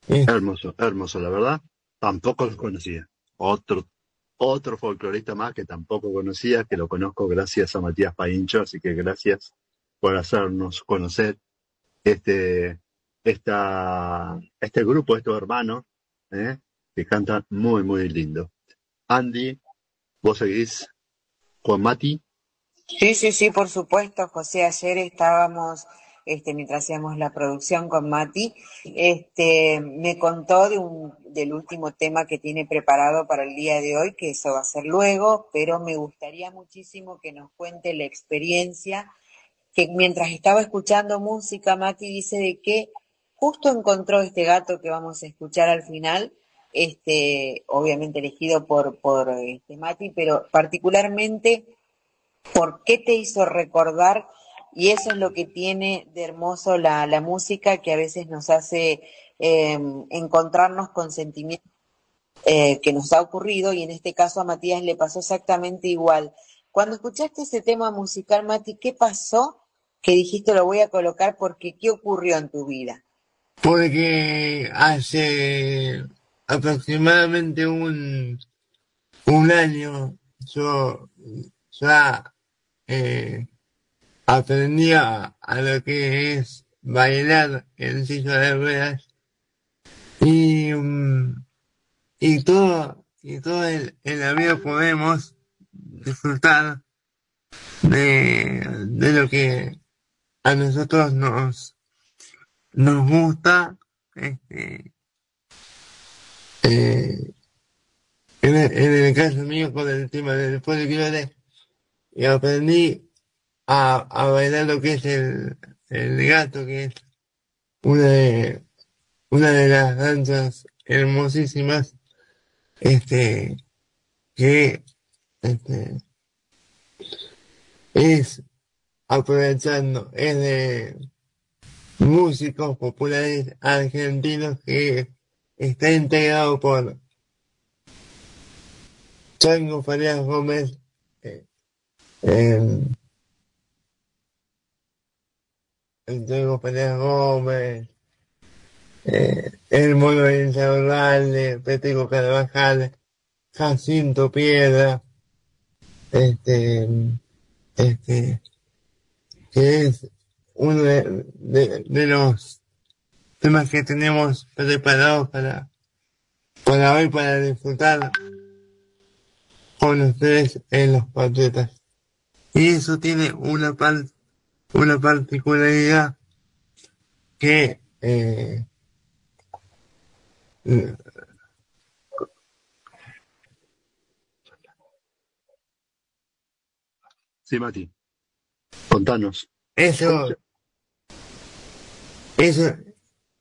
Hermoso, hermoso, la verdad. Tampoco los conocía. Otro, otro folclorista más que tampoco conocía, que lo conozco gracias a Matías Paincho, así que gracias por hacernos conocer este, esta, este grupo, estos hermanos, ¿eh? que cantan muy, muy lindo. Andy, vos seguís con Mati. Sí, sí, sí, por supuesto, José. Ayer estábamos, este, mientras hacíamos la producción con Mati, este, me contó de un, del último tema que tiene preparado para el día de hoy, que eso va a ser luego, pero me gustaría muchísimo que nos cuente la experiencia que mientras estaba escuchando música, Mati dice de que justo encontró este gato que vamos a escuchar al final, este, obviamente elegido por, por este Mati, pero particularmente por qué te hizo recordar, y eso es lo que tiene de hermoso la, la música, que a veces nos hace eh, encontrarnos con sentimientos eh, que nos ha ocurrido, y en este caso a Matías le pasó exactamente igual. Cuando escuchaste ese tema musical, Mati, ¿qué pasó que dijiste lo voy a colocar porque ¿qué ocurrió en tu vida? Porque hace aproximadamente un, un año yo ya eh, aprendí a, lo que es bailar en silla de ruedas. Y, mm, y todo y todo en, la vida podemos disfrutar de, de lo que a nosotros nos nos gusta este eh, en, el, caso mío con el tema del folclore y aprendí a, a bailar lo que es el, el gato que es una de una de las danzas hermosísimas este que este es aprovechando es de músicos populares argentinos que está integrado por Chango Farías Gómez, eh, el Chango Farías Gómez, eh, el Mono de Insaurralde, Petrico Carvajal, Jacinto Piedra, este, este, que es uno de, los temas que tenemos preparados para, para hoy, para disfrutar con ustedes en los patriotas. Y eso tiene una una particularidad que eh, Sí, Mati. Contanos. Eso, eso,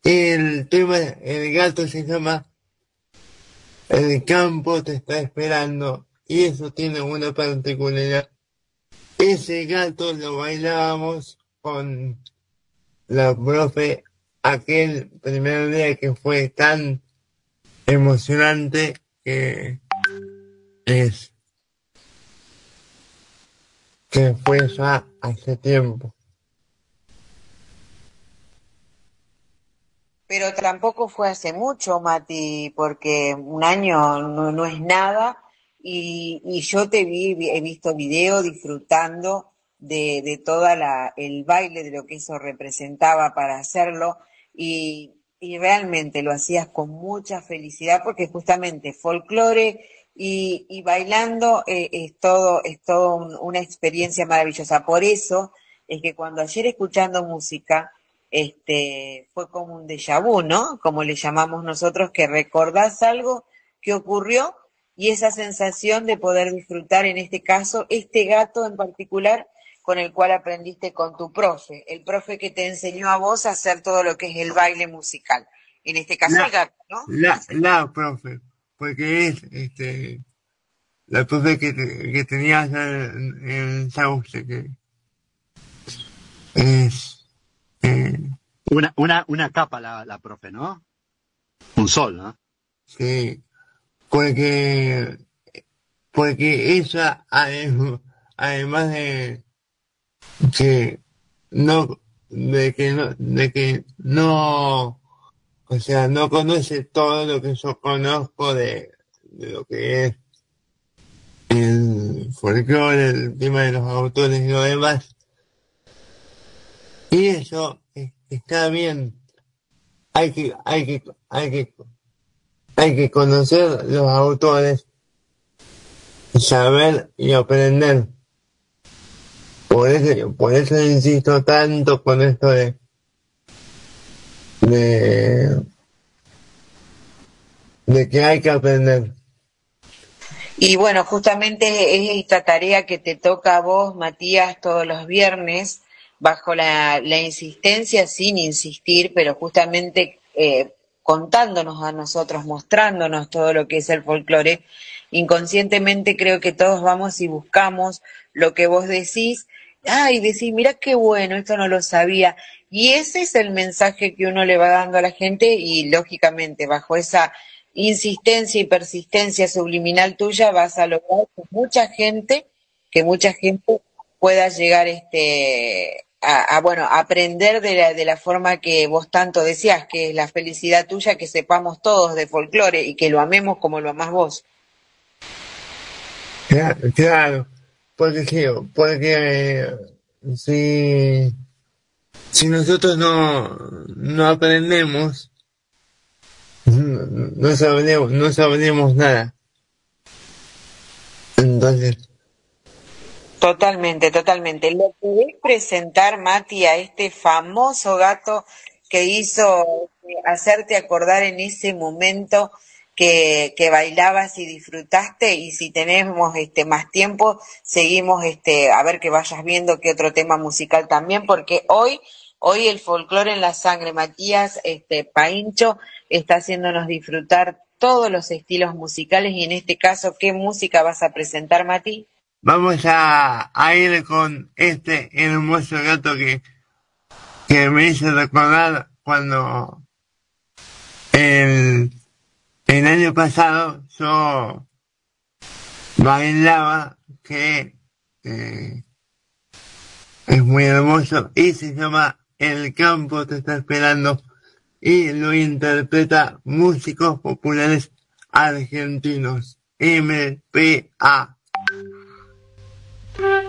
el tema, el gato se llama El campo te está esperando y eso tiene una particularidad. Ese gato lo bailábamos con la profe aquel primer día que fue tan emocionante que es que fue ya hace tiempo. Pero tampoco fue hace mucho, Mati, porque un año no, es nada y, y, yo te vi, he visto video disfrutando de, de toda la, el baile de lo que eso representaba para hacerlo y, y realmente lo hacías con mucha felicidad porque justamente folclore y, y bailando eh, es todo, es todo una experiencia maravillosa. Por eso es que cuando ayer escuchando música, este, fue como un déjà vu, ¿no? Como le llamamos nosotros, que recordás algo que ocurrió y esa sensación de poder disfrutar, en este caso, este gato en particular con el cual aprendiste con tu profe, el profe que te enseñó a vos a hacer todo lo que es el baile musical. En este caso, el gato, ¿no? La, la profe, porque es este, la profe que, que tenías en, en Sauce, que es una, una, una capa la, la profe, ¿no? Un sol, ¿no? Sí, porque, porque ella, además de que no, de que no, de que no, o sea, no conoce todo lo que yo conozco de, de lo que es el folclore, el tema de los autores y lo demás. Y eso está bien. Hay que, hay que, hay que, hay que conocer los autores, saber y aprender. Por eso, por eso insisto tanto con esto de, de, de que hay que aprender. Y bueno, justamente es esta tarea que te toca a vos, Matías, todos los viernes, bajo la, la insistencia, sin insistir, pero justamente eh, contándonos a nosotros, mostrándonos todo lo que es el folclore, inconscientemente creo que todos vamos y buscamos lo que vos decís, ay, decís, mira qué bueno, esto no lo sabía. Y ese es el mensaje que uno le va dando a la gente y lógicamente bajo esa insistencia y persistencia subliminal tuya vas a lograr que mucha gente, que mucha gente pueda llegar este a, bueno, aprender de la, de la forma que vos tanto decías, que es la felicidad tuya, que sepamos todos de folclore y que lo amemos como lo amás vos. Claro, porque sí, porque si, si nosotros no, no aprendemos, no sabremos, no sabremos nada. Entonces, Totalmente, totalmente. ¿Le podés presentar, Mati, a este famoso gato que hizo eh, hacerte acordar en ese momento que, que bailabas y disfrutaste? Y si tenemos este más tiempo, seguimos este a ver que vayas viendo qué otro tema musical también, porque hoy, hoy el folclore en la sangre, Matías este Paincho está haciéndonos disfrutar todos los estilos musicales y en este caso, ¿qué música vas a presentar, Mati? Vamos a, ir con este hermoso gato que, que me hizo recordar cuando el, el año pasado yo bailaba que eh, es muy hermoso y se llama El campo te está esperando y lo interpreta músicos populares argentinos MPA. Thank you.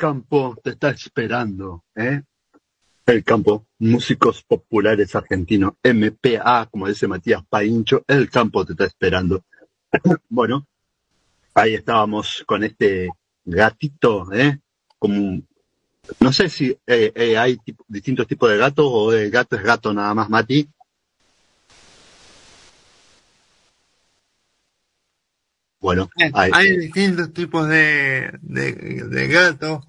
Campo te está esperando, ¿eh? El campo, músicos populares argentinos, MPA, como dice Matías Paincho, el campo te está esperando. [CLEARS THROAT] bueno, ahí estábamos con este gatito, ¿eh? Como, no sé si eh, eh, hay distintos tipos de gatos o el gato es gato nada más, Mati. Bueno, hay, distintos tipos de, de, gatos,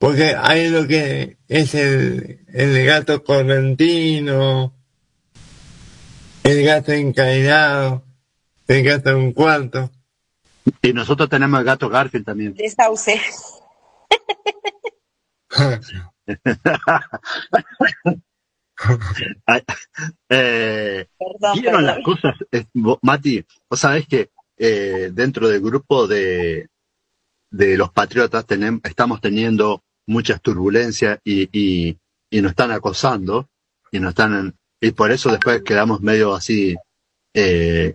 porque hay lo que es el, el gato correntino, el gato encadenado, el gato en un cuarto. Y nosotros tenemos el gato Garfield también. De sauce. [LAUGHS] eh, ¿Vieron las cosas? Mati, vos sabés que eh, dentro del grupo de, de los patriotas tenemos, estamos teniendo muchas turbulencias y, y, y, nos están acosando y nos están y por eso después quedamos medio así eh.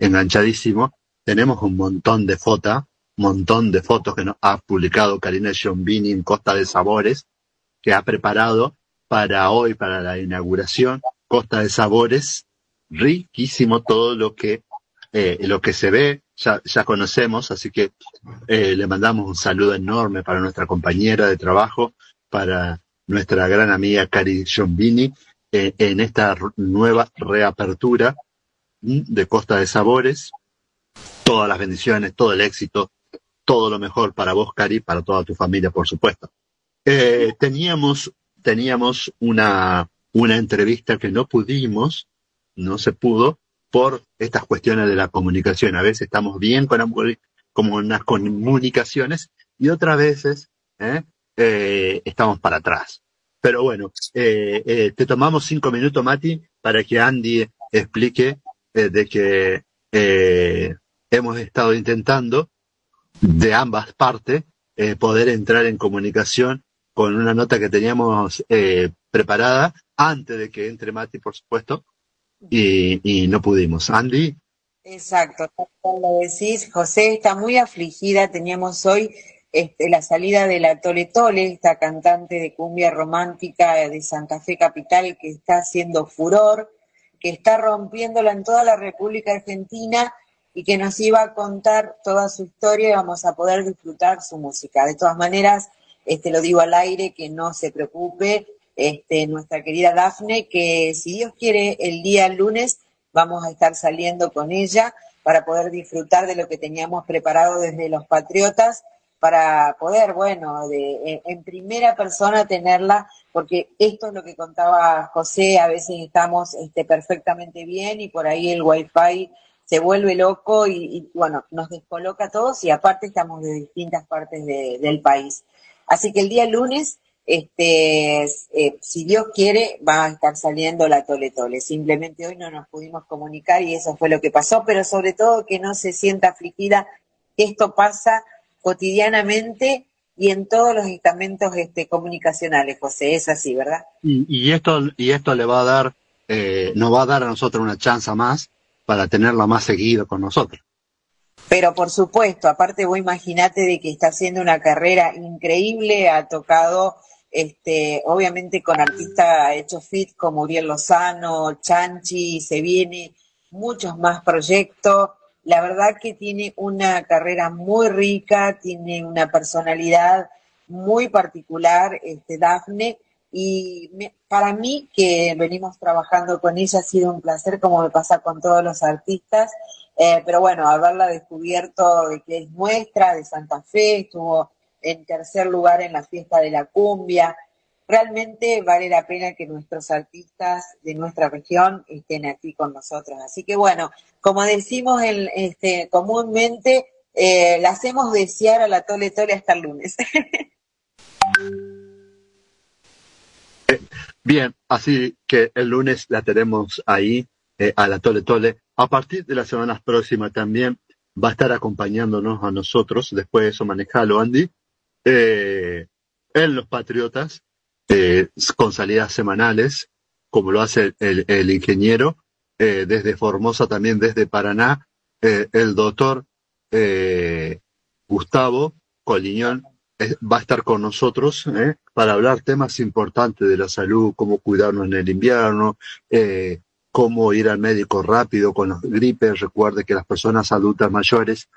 Tenemos un montón de fotos, montón de fotos que nos ha publicado Karina Giombini en Costa de Sabores, que ha preparado para hoy, para la inauguración, Costa de Sabores, riquísimo todo lo que, eh, lo que se ve, ya, ya conocemos, así que eh, le mandamos un saludo enorme para nuestra compañera de trabajo, para nuestra gran amiga Cari Giombini, eh, en esta nueva reapertura de Costa de Sabores. Todas las bendiciones, todo el éxito, todo lo mejor para vos, Cari, para toda tu familia, por supuesto. Eh, teníamos teníamos una, una entrevista que no pudimos, no se pudo, por estas cuestiones de la comunicación. A veces estamos bien con, como unas comunicaciones y otras veces ¿eh? Eh, estamos para atrás. Pero bueno, eh, te tomamos cinco minutos, Mati, para que Andy explique de que hemos estado intentando de ambas partes poder entrar en comunicación con una nota que teníamos preparada antes de que entre Mati, por supuesto, y, no pudimos. Andy. Exacto, como decís, José está muy afligida, teníamos hoy este, la salida de la Tole Tole, esta cantante de cumbia romántica de Santa Fe Capital que está haciendo furor, que está rompiéndola en toda la República Argentina y que nos iba a contar toda su historia y vamos a poder disfrutar su música. De todas maneras, este, lo digo al aire, que no se preocupe, este, nuestra querida Dafne, que si Dios quiere, el día lunes vamos a estar saliendo con ella para poder disfrutar de lo que teníamos preparado desde los Patriotas, para poder, bueno, de, en, primera persona tenerla, porque esto es lo que contaba José, a veces estamos este, perfectamente bien y por ahí el wifi se vuelve loco y, bueno, nos descoloca a todos y aparte estamos de distintas partes de, del país. Así que el día lunes, este, eh, si Dios quiere, va a estar saliendo la Tole Tole. Simplemente hoy no nos pudimos comunicar y eso fue lo que pasó, pero sobre todo que no se sienta afligida. Esto pasa cotidianamente y en todos los estamentos este, comunicacionales, José. Es así, ¿verdad? Y, y esto, y esto le va a dar, eh, nos va a dar a nosotros una chance más para tenerla más seguido con nosotros. Pero por supuesto, aparte vos imaginate de que está haciendo una carrera increíble, ha tocado este, obviamente con artistas hechos fit como Uriel Lozano, Chanchi, se viene muchos más proyectos. La verdad que tiene una carrera muy rica, tiene una personalidad muy particular, este, Dafne, y me, para mí que venimos trabajando con ella ha sido un placer, como me pasa con todos los artistas, eh, pero bueno, haberla descubierto de que es nuestra, de Santa Fe, estuvo en tercer lugar en la fiesta de la cumbia. Realmente vale la pena que nuestros artistas de nuestra región estén aquí con nosotros. Así que bueno, como decimos en, este, comúnmente, eh, la hacemos desear a la Tole Tole hasta el lunes. [LAUGHS] Bien, así que el lunes la tenemos ahí, eh, a la Tole Tole a partir de las semanas próximas también va a estar acompañándonos a nosotros, después de eso manejalo Andy, eh, en Los Patriotas, eh, con salidas semanales, como lo hace el, ingeniero, eh, desde Formosa también, desde Paraná, el doctor Gustavo Coliñón va a estar con nosotros para hablar temas importantes de la salud, cómo cuidarnos en el invierno, cómo ir al médico rápido con los gripes. Recuerde que las personas adultas mayores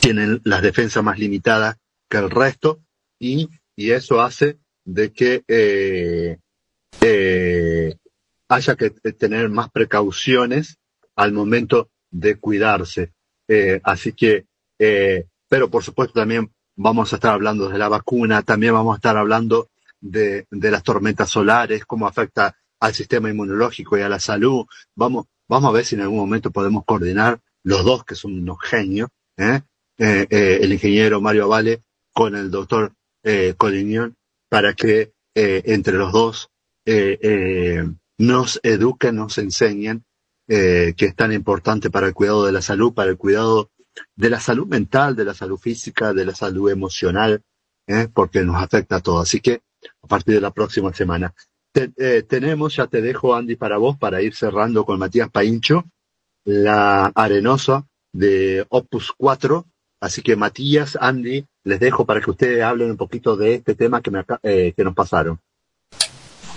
tienen las defensas más limitadas que el resto y, y eso hace de que eh, eh, haya que tener más precauciones al momento de cuidarse. Eh, así que, pero por supuesto también vamos a estar hablando de la vacuna, también vamos a estar hablando de, de las tormentas solares, cómo afecta al sistema inmunológico y a la salud. Vamos, vamos a ver si en algún momento podemos coordinar los dos, que son unos genios, ¿eh? Eh, eh, el ingeniero Mario Vale con el doctor eh, para que eh, entre los dos eh, nos eduquen, nos enseñen que es tan importante para el cuidado de la salud, para el cuidado de la salud mental, de la salud física, de la salud emocional, porque nos afecta a todos. Así que a partir de la próxima semana. Te- tenemos, ya te dejo Andy para vos, para ir cerrando con Matías Paincho, la arenosa de Opus 4. Así que Matías, Andy, les dejo para que ustedes hablen un poquito de este tema que, me aca- eh, que nos pasaron.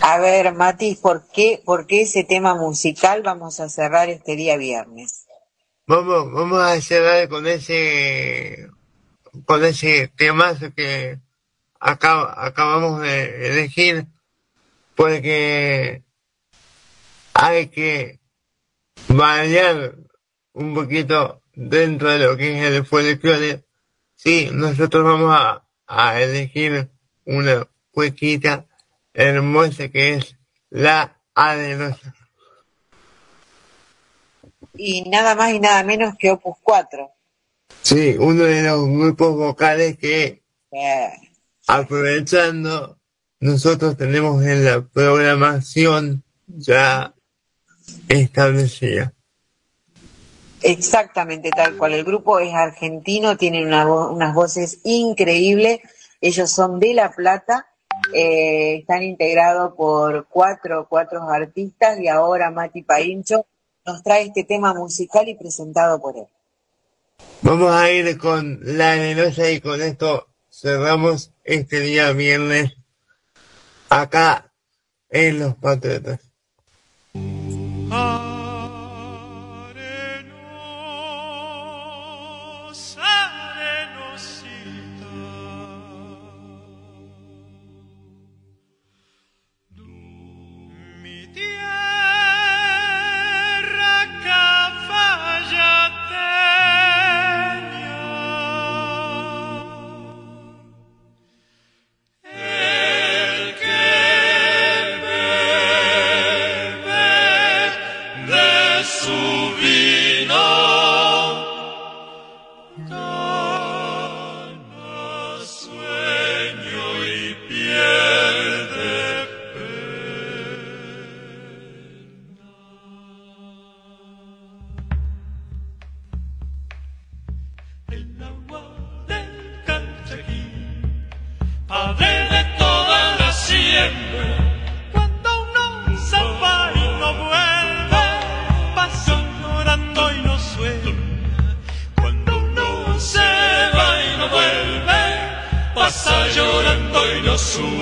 A ver, Mati, ¿por qué, ¿por qué ese tema musical vamos a cerrar este día viernes? Vamos, vamos a cerrar con ese, con ese temazo que acabamos de elegir, porque hay que variar un poquito dentro de lo que es el folclore. Sí, nosotros vamos a, a elegir una cuequita hermosa que es la arenosa. Y nada más y nada menos que Opus 4. Sí, uno de los grupos vocales que Eh, aprovechando nosotros tenemos en la programación ya establecida. Exactamente tal cual. El grupo es argentino, tienen una vo- unas voces increíbles. Ellos son de La Plata, eh, están integrados por cuatro, cuatro artistas y ahora Mati Paincho nos trae este tema musical y presentado por él. Vamos a ir con la arenosa y con esto cerramos este día viernes acá en Los Patriotas. Mi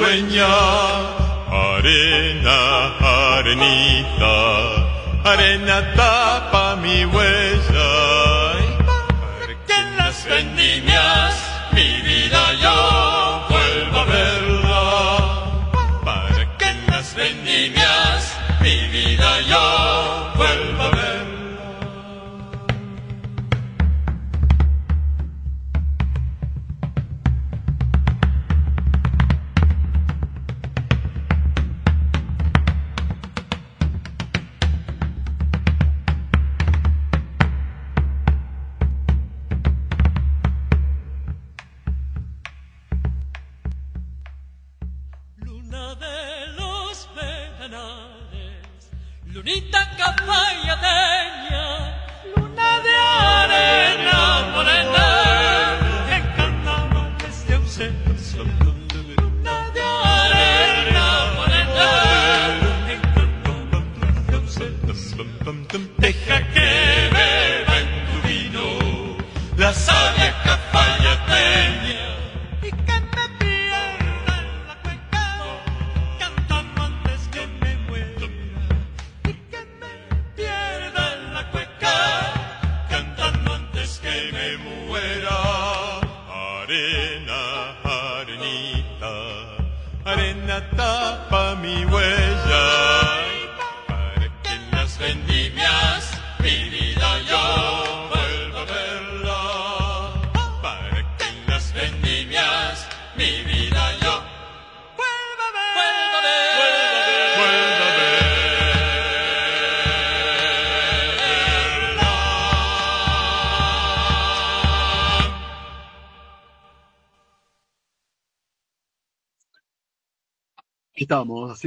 sueña. Arena, arenita, arena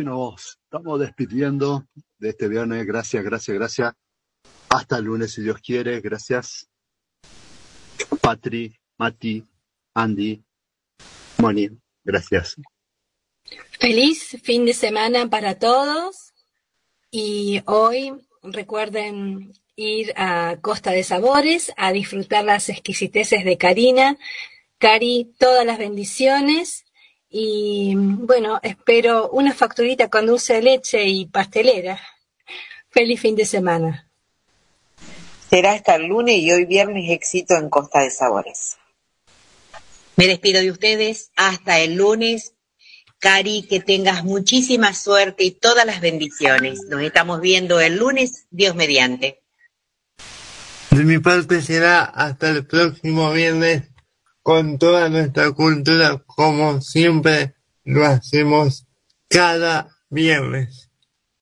nos estamos despidiendo de este viernes. Gracias, gracias, gracias. Hasta el lunes, si Dios quiere. Gracias. Patri, Mati, Andy, Moni. Gracias. Feliz fin de semana para todos. Y hoy recuerden ir a Costa de Sabores a disfrutar las exquisiteces de Karina. Cari, todas las bendiciones y bueno, espero una facturita con dulce de leche y pastelera. Feliz fin de semana. Será hasta el lunes y hoy viernes éxito en Costa de Sabores. Me despido de ustedes hasta el lunes. Cari, que tengas muchísima suerte y todas las bendiciones. Nos estamos viendo el lunes, Dios mediante. De mi parte será hasta el próximo viernes con toda nuestra cultura como siempre lo hacemos cada viernes.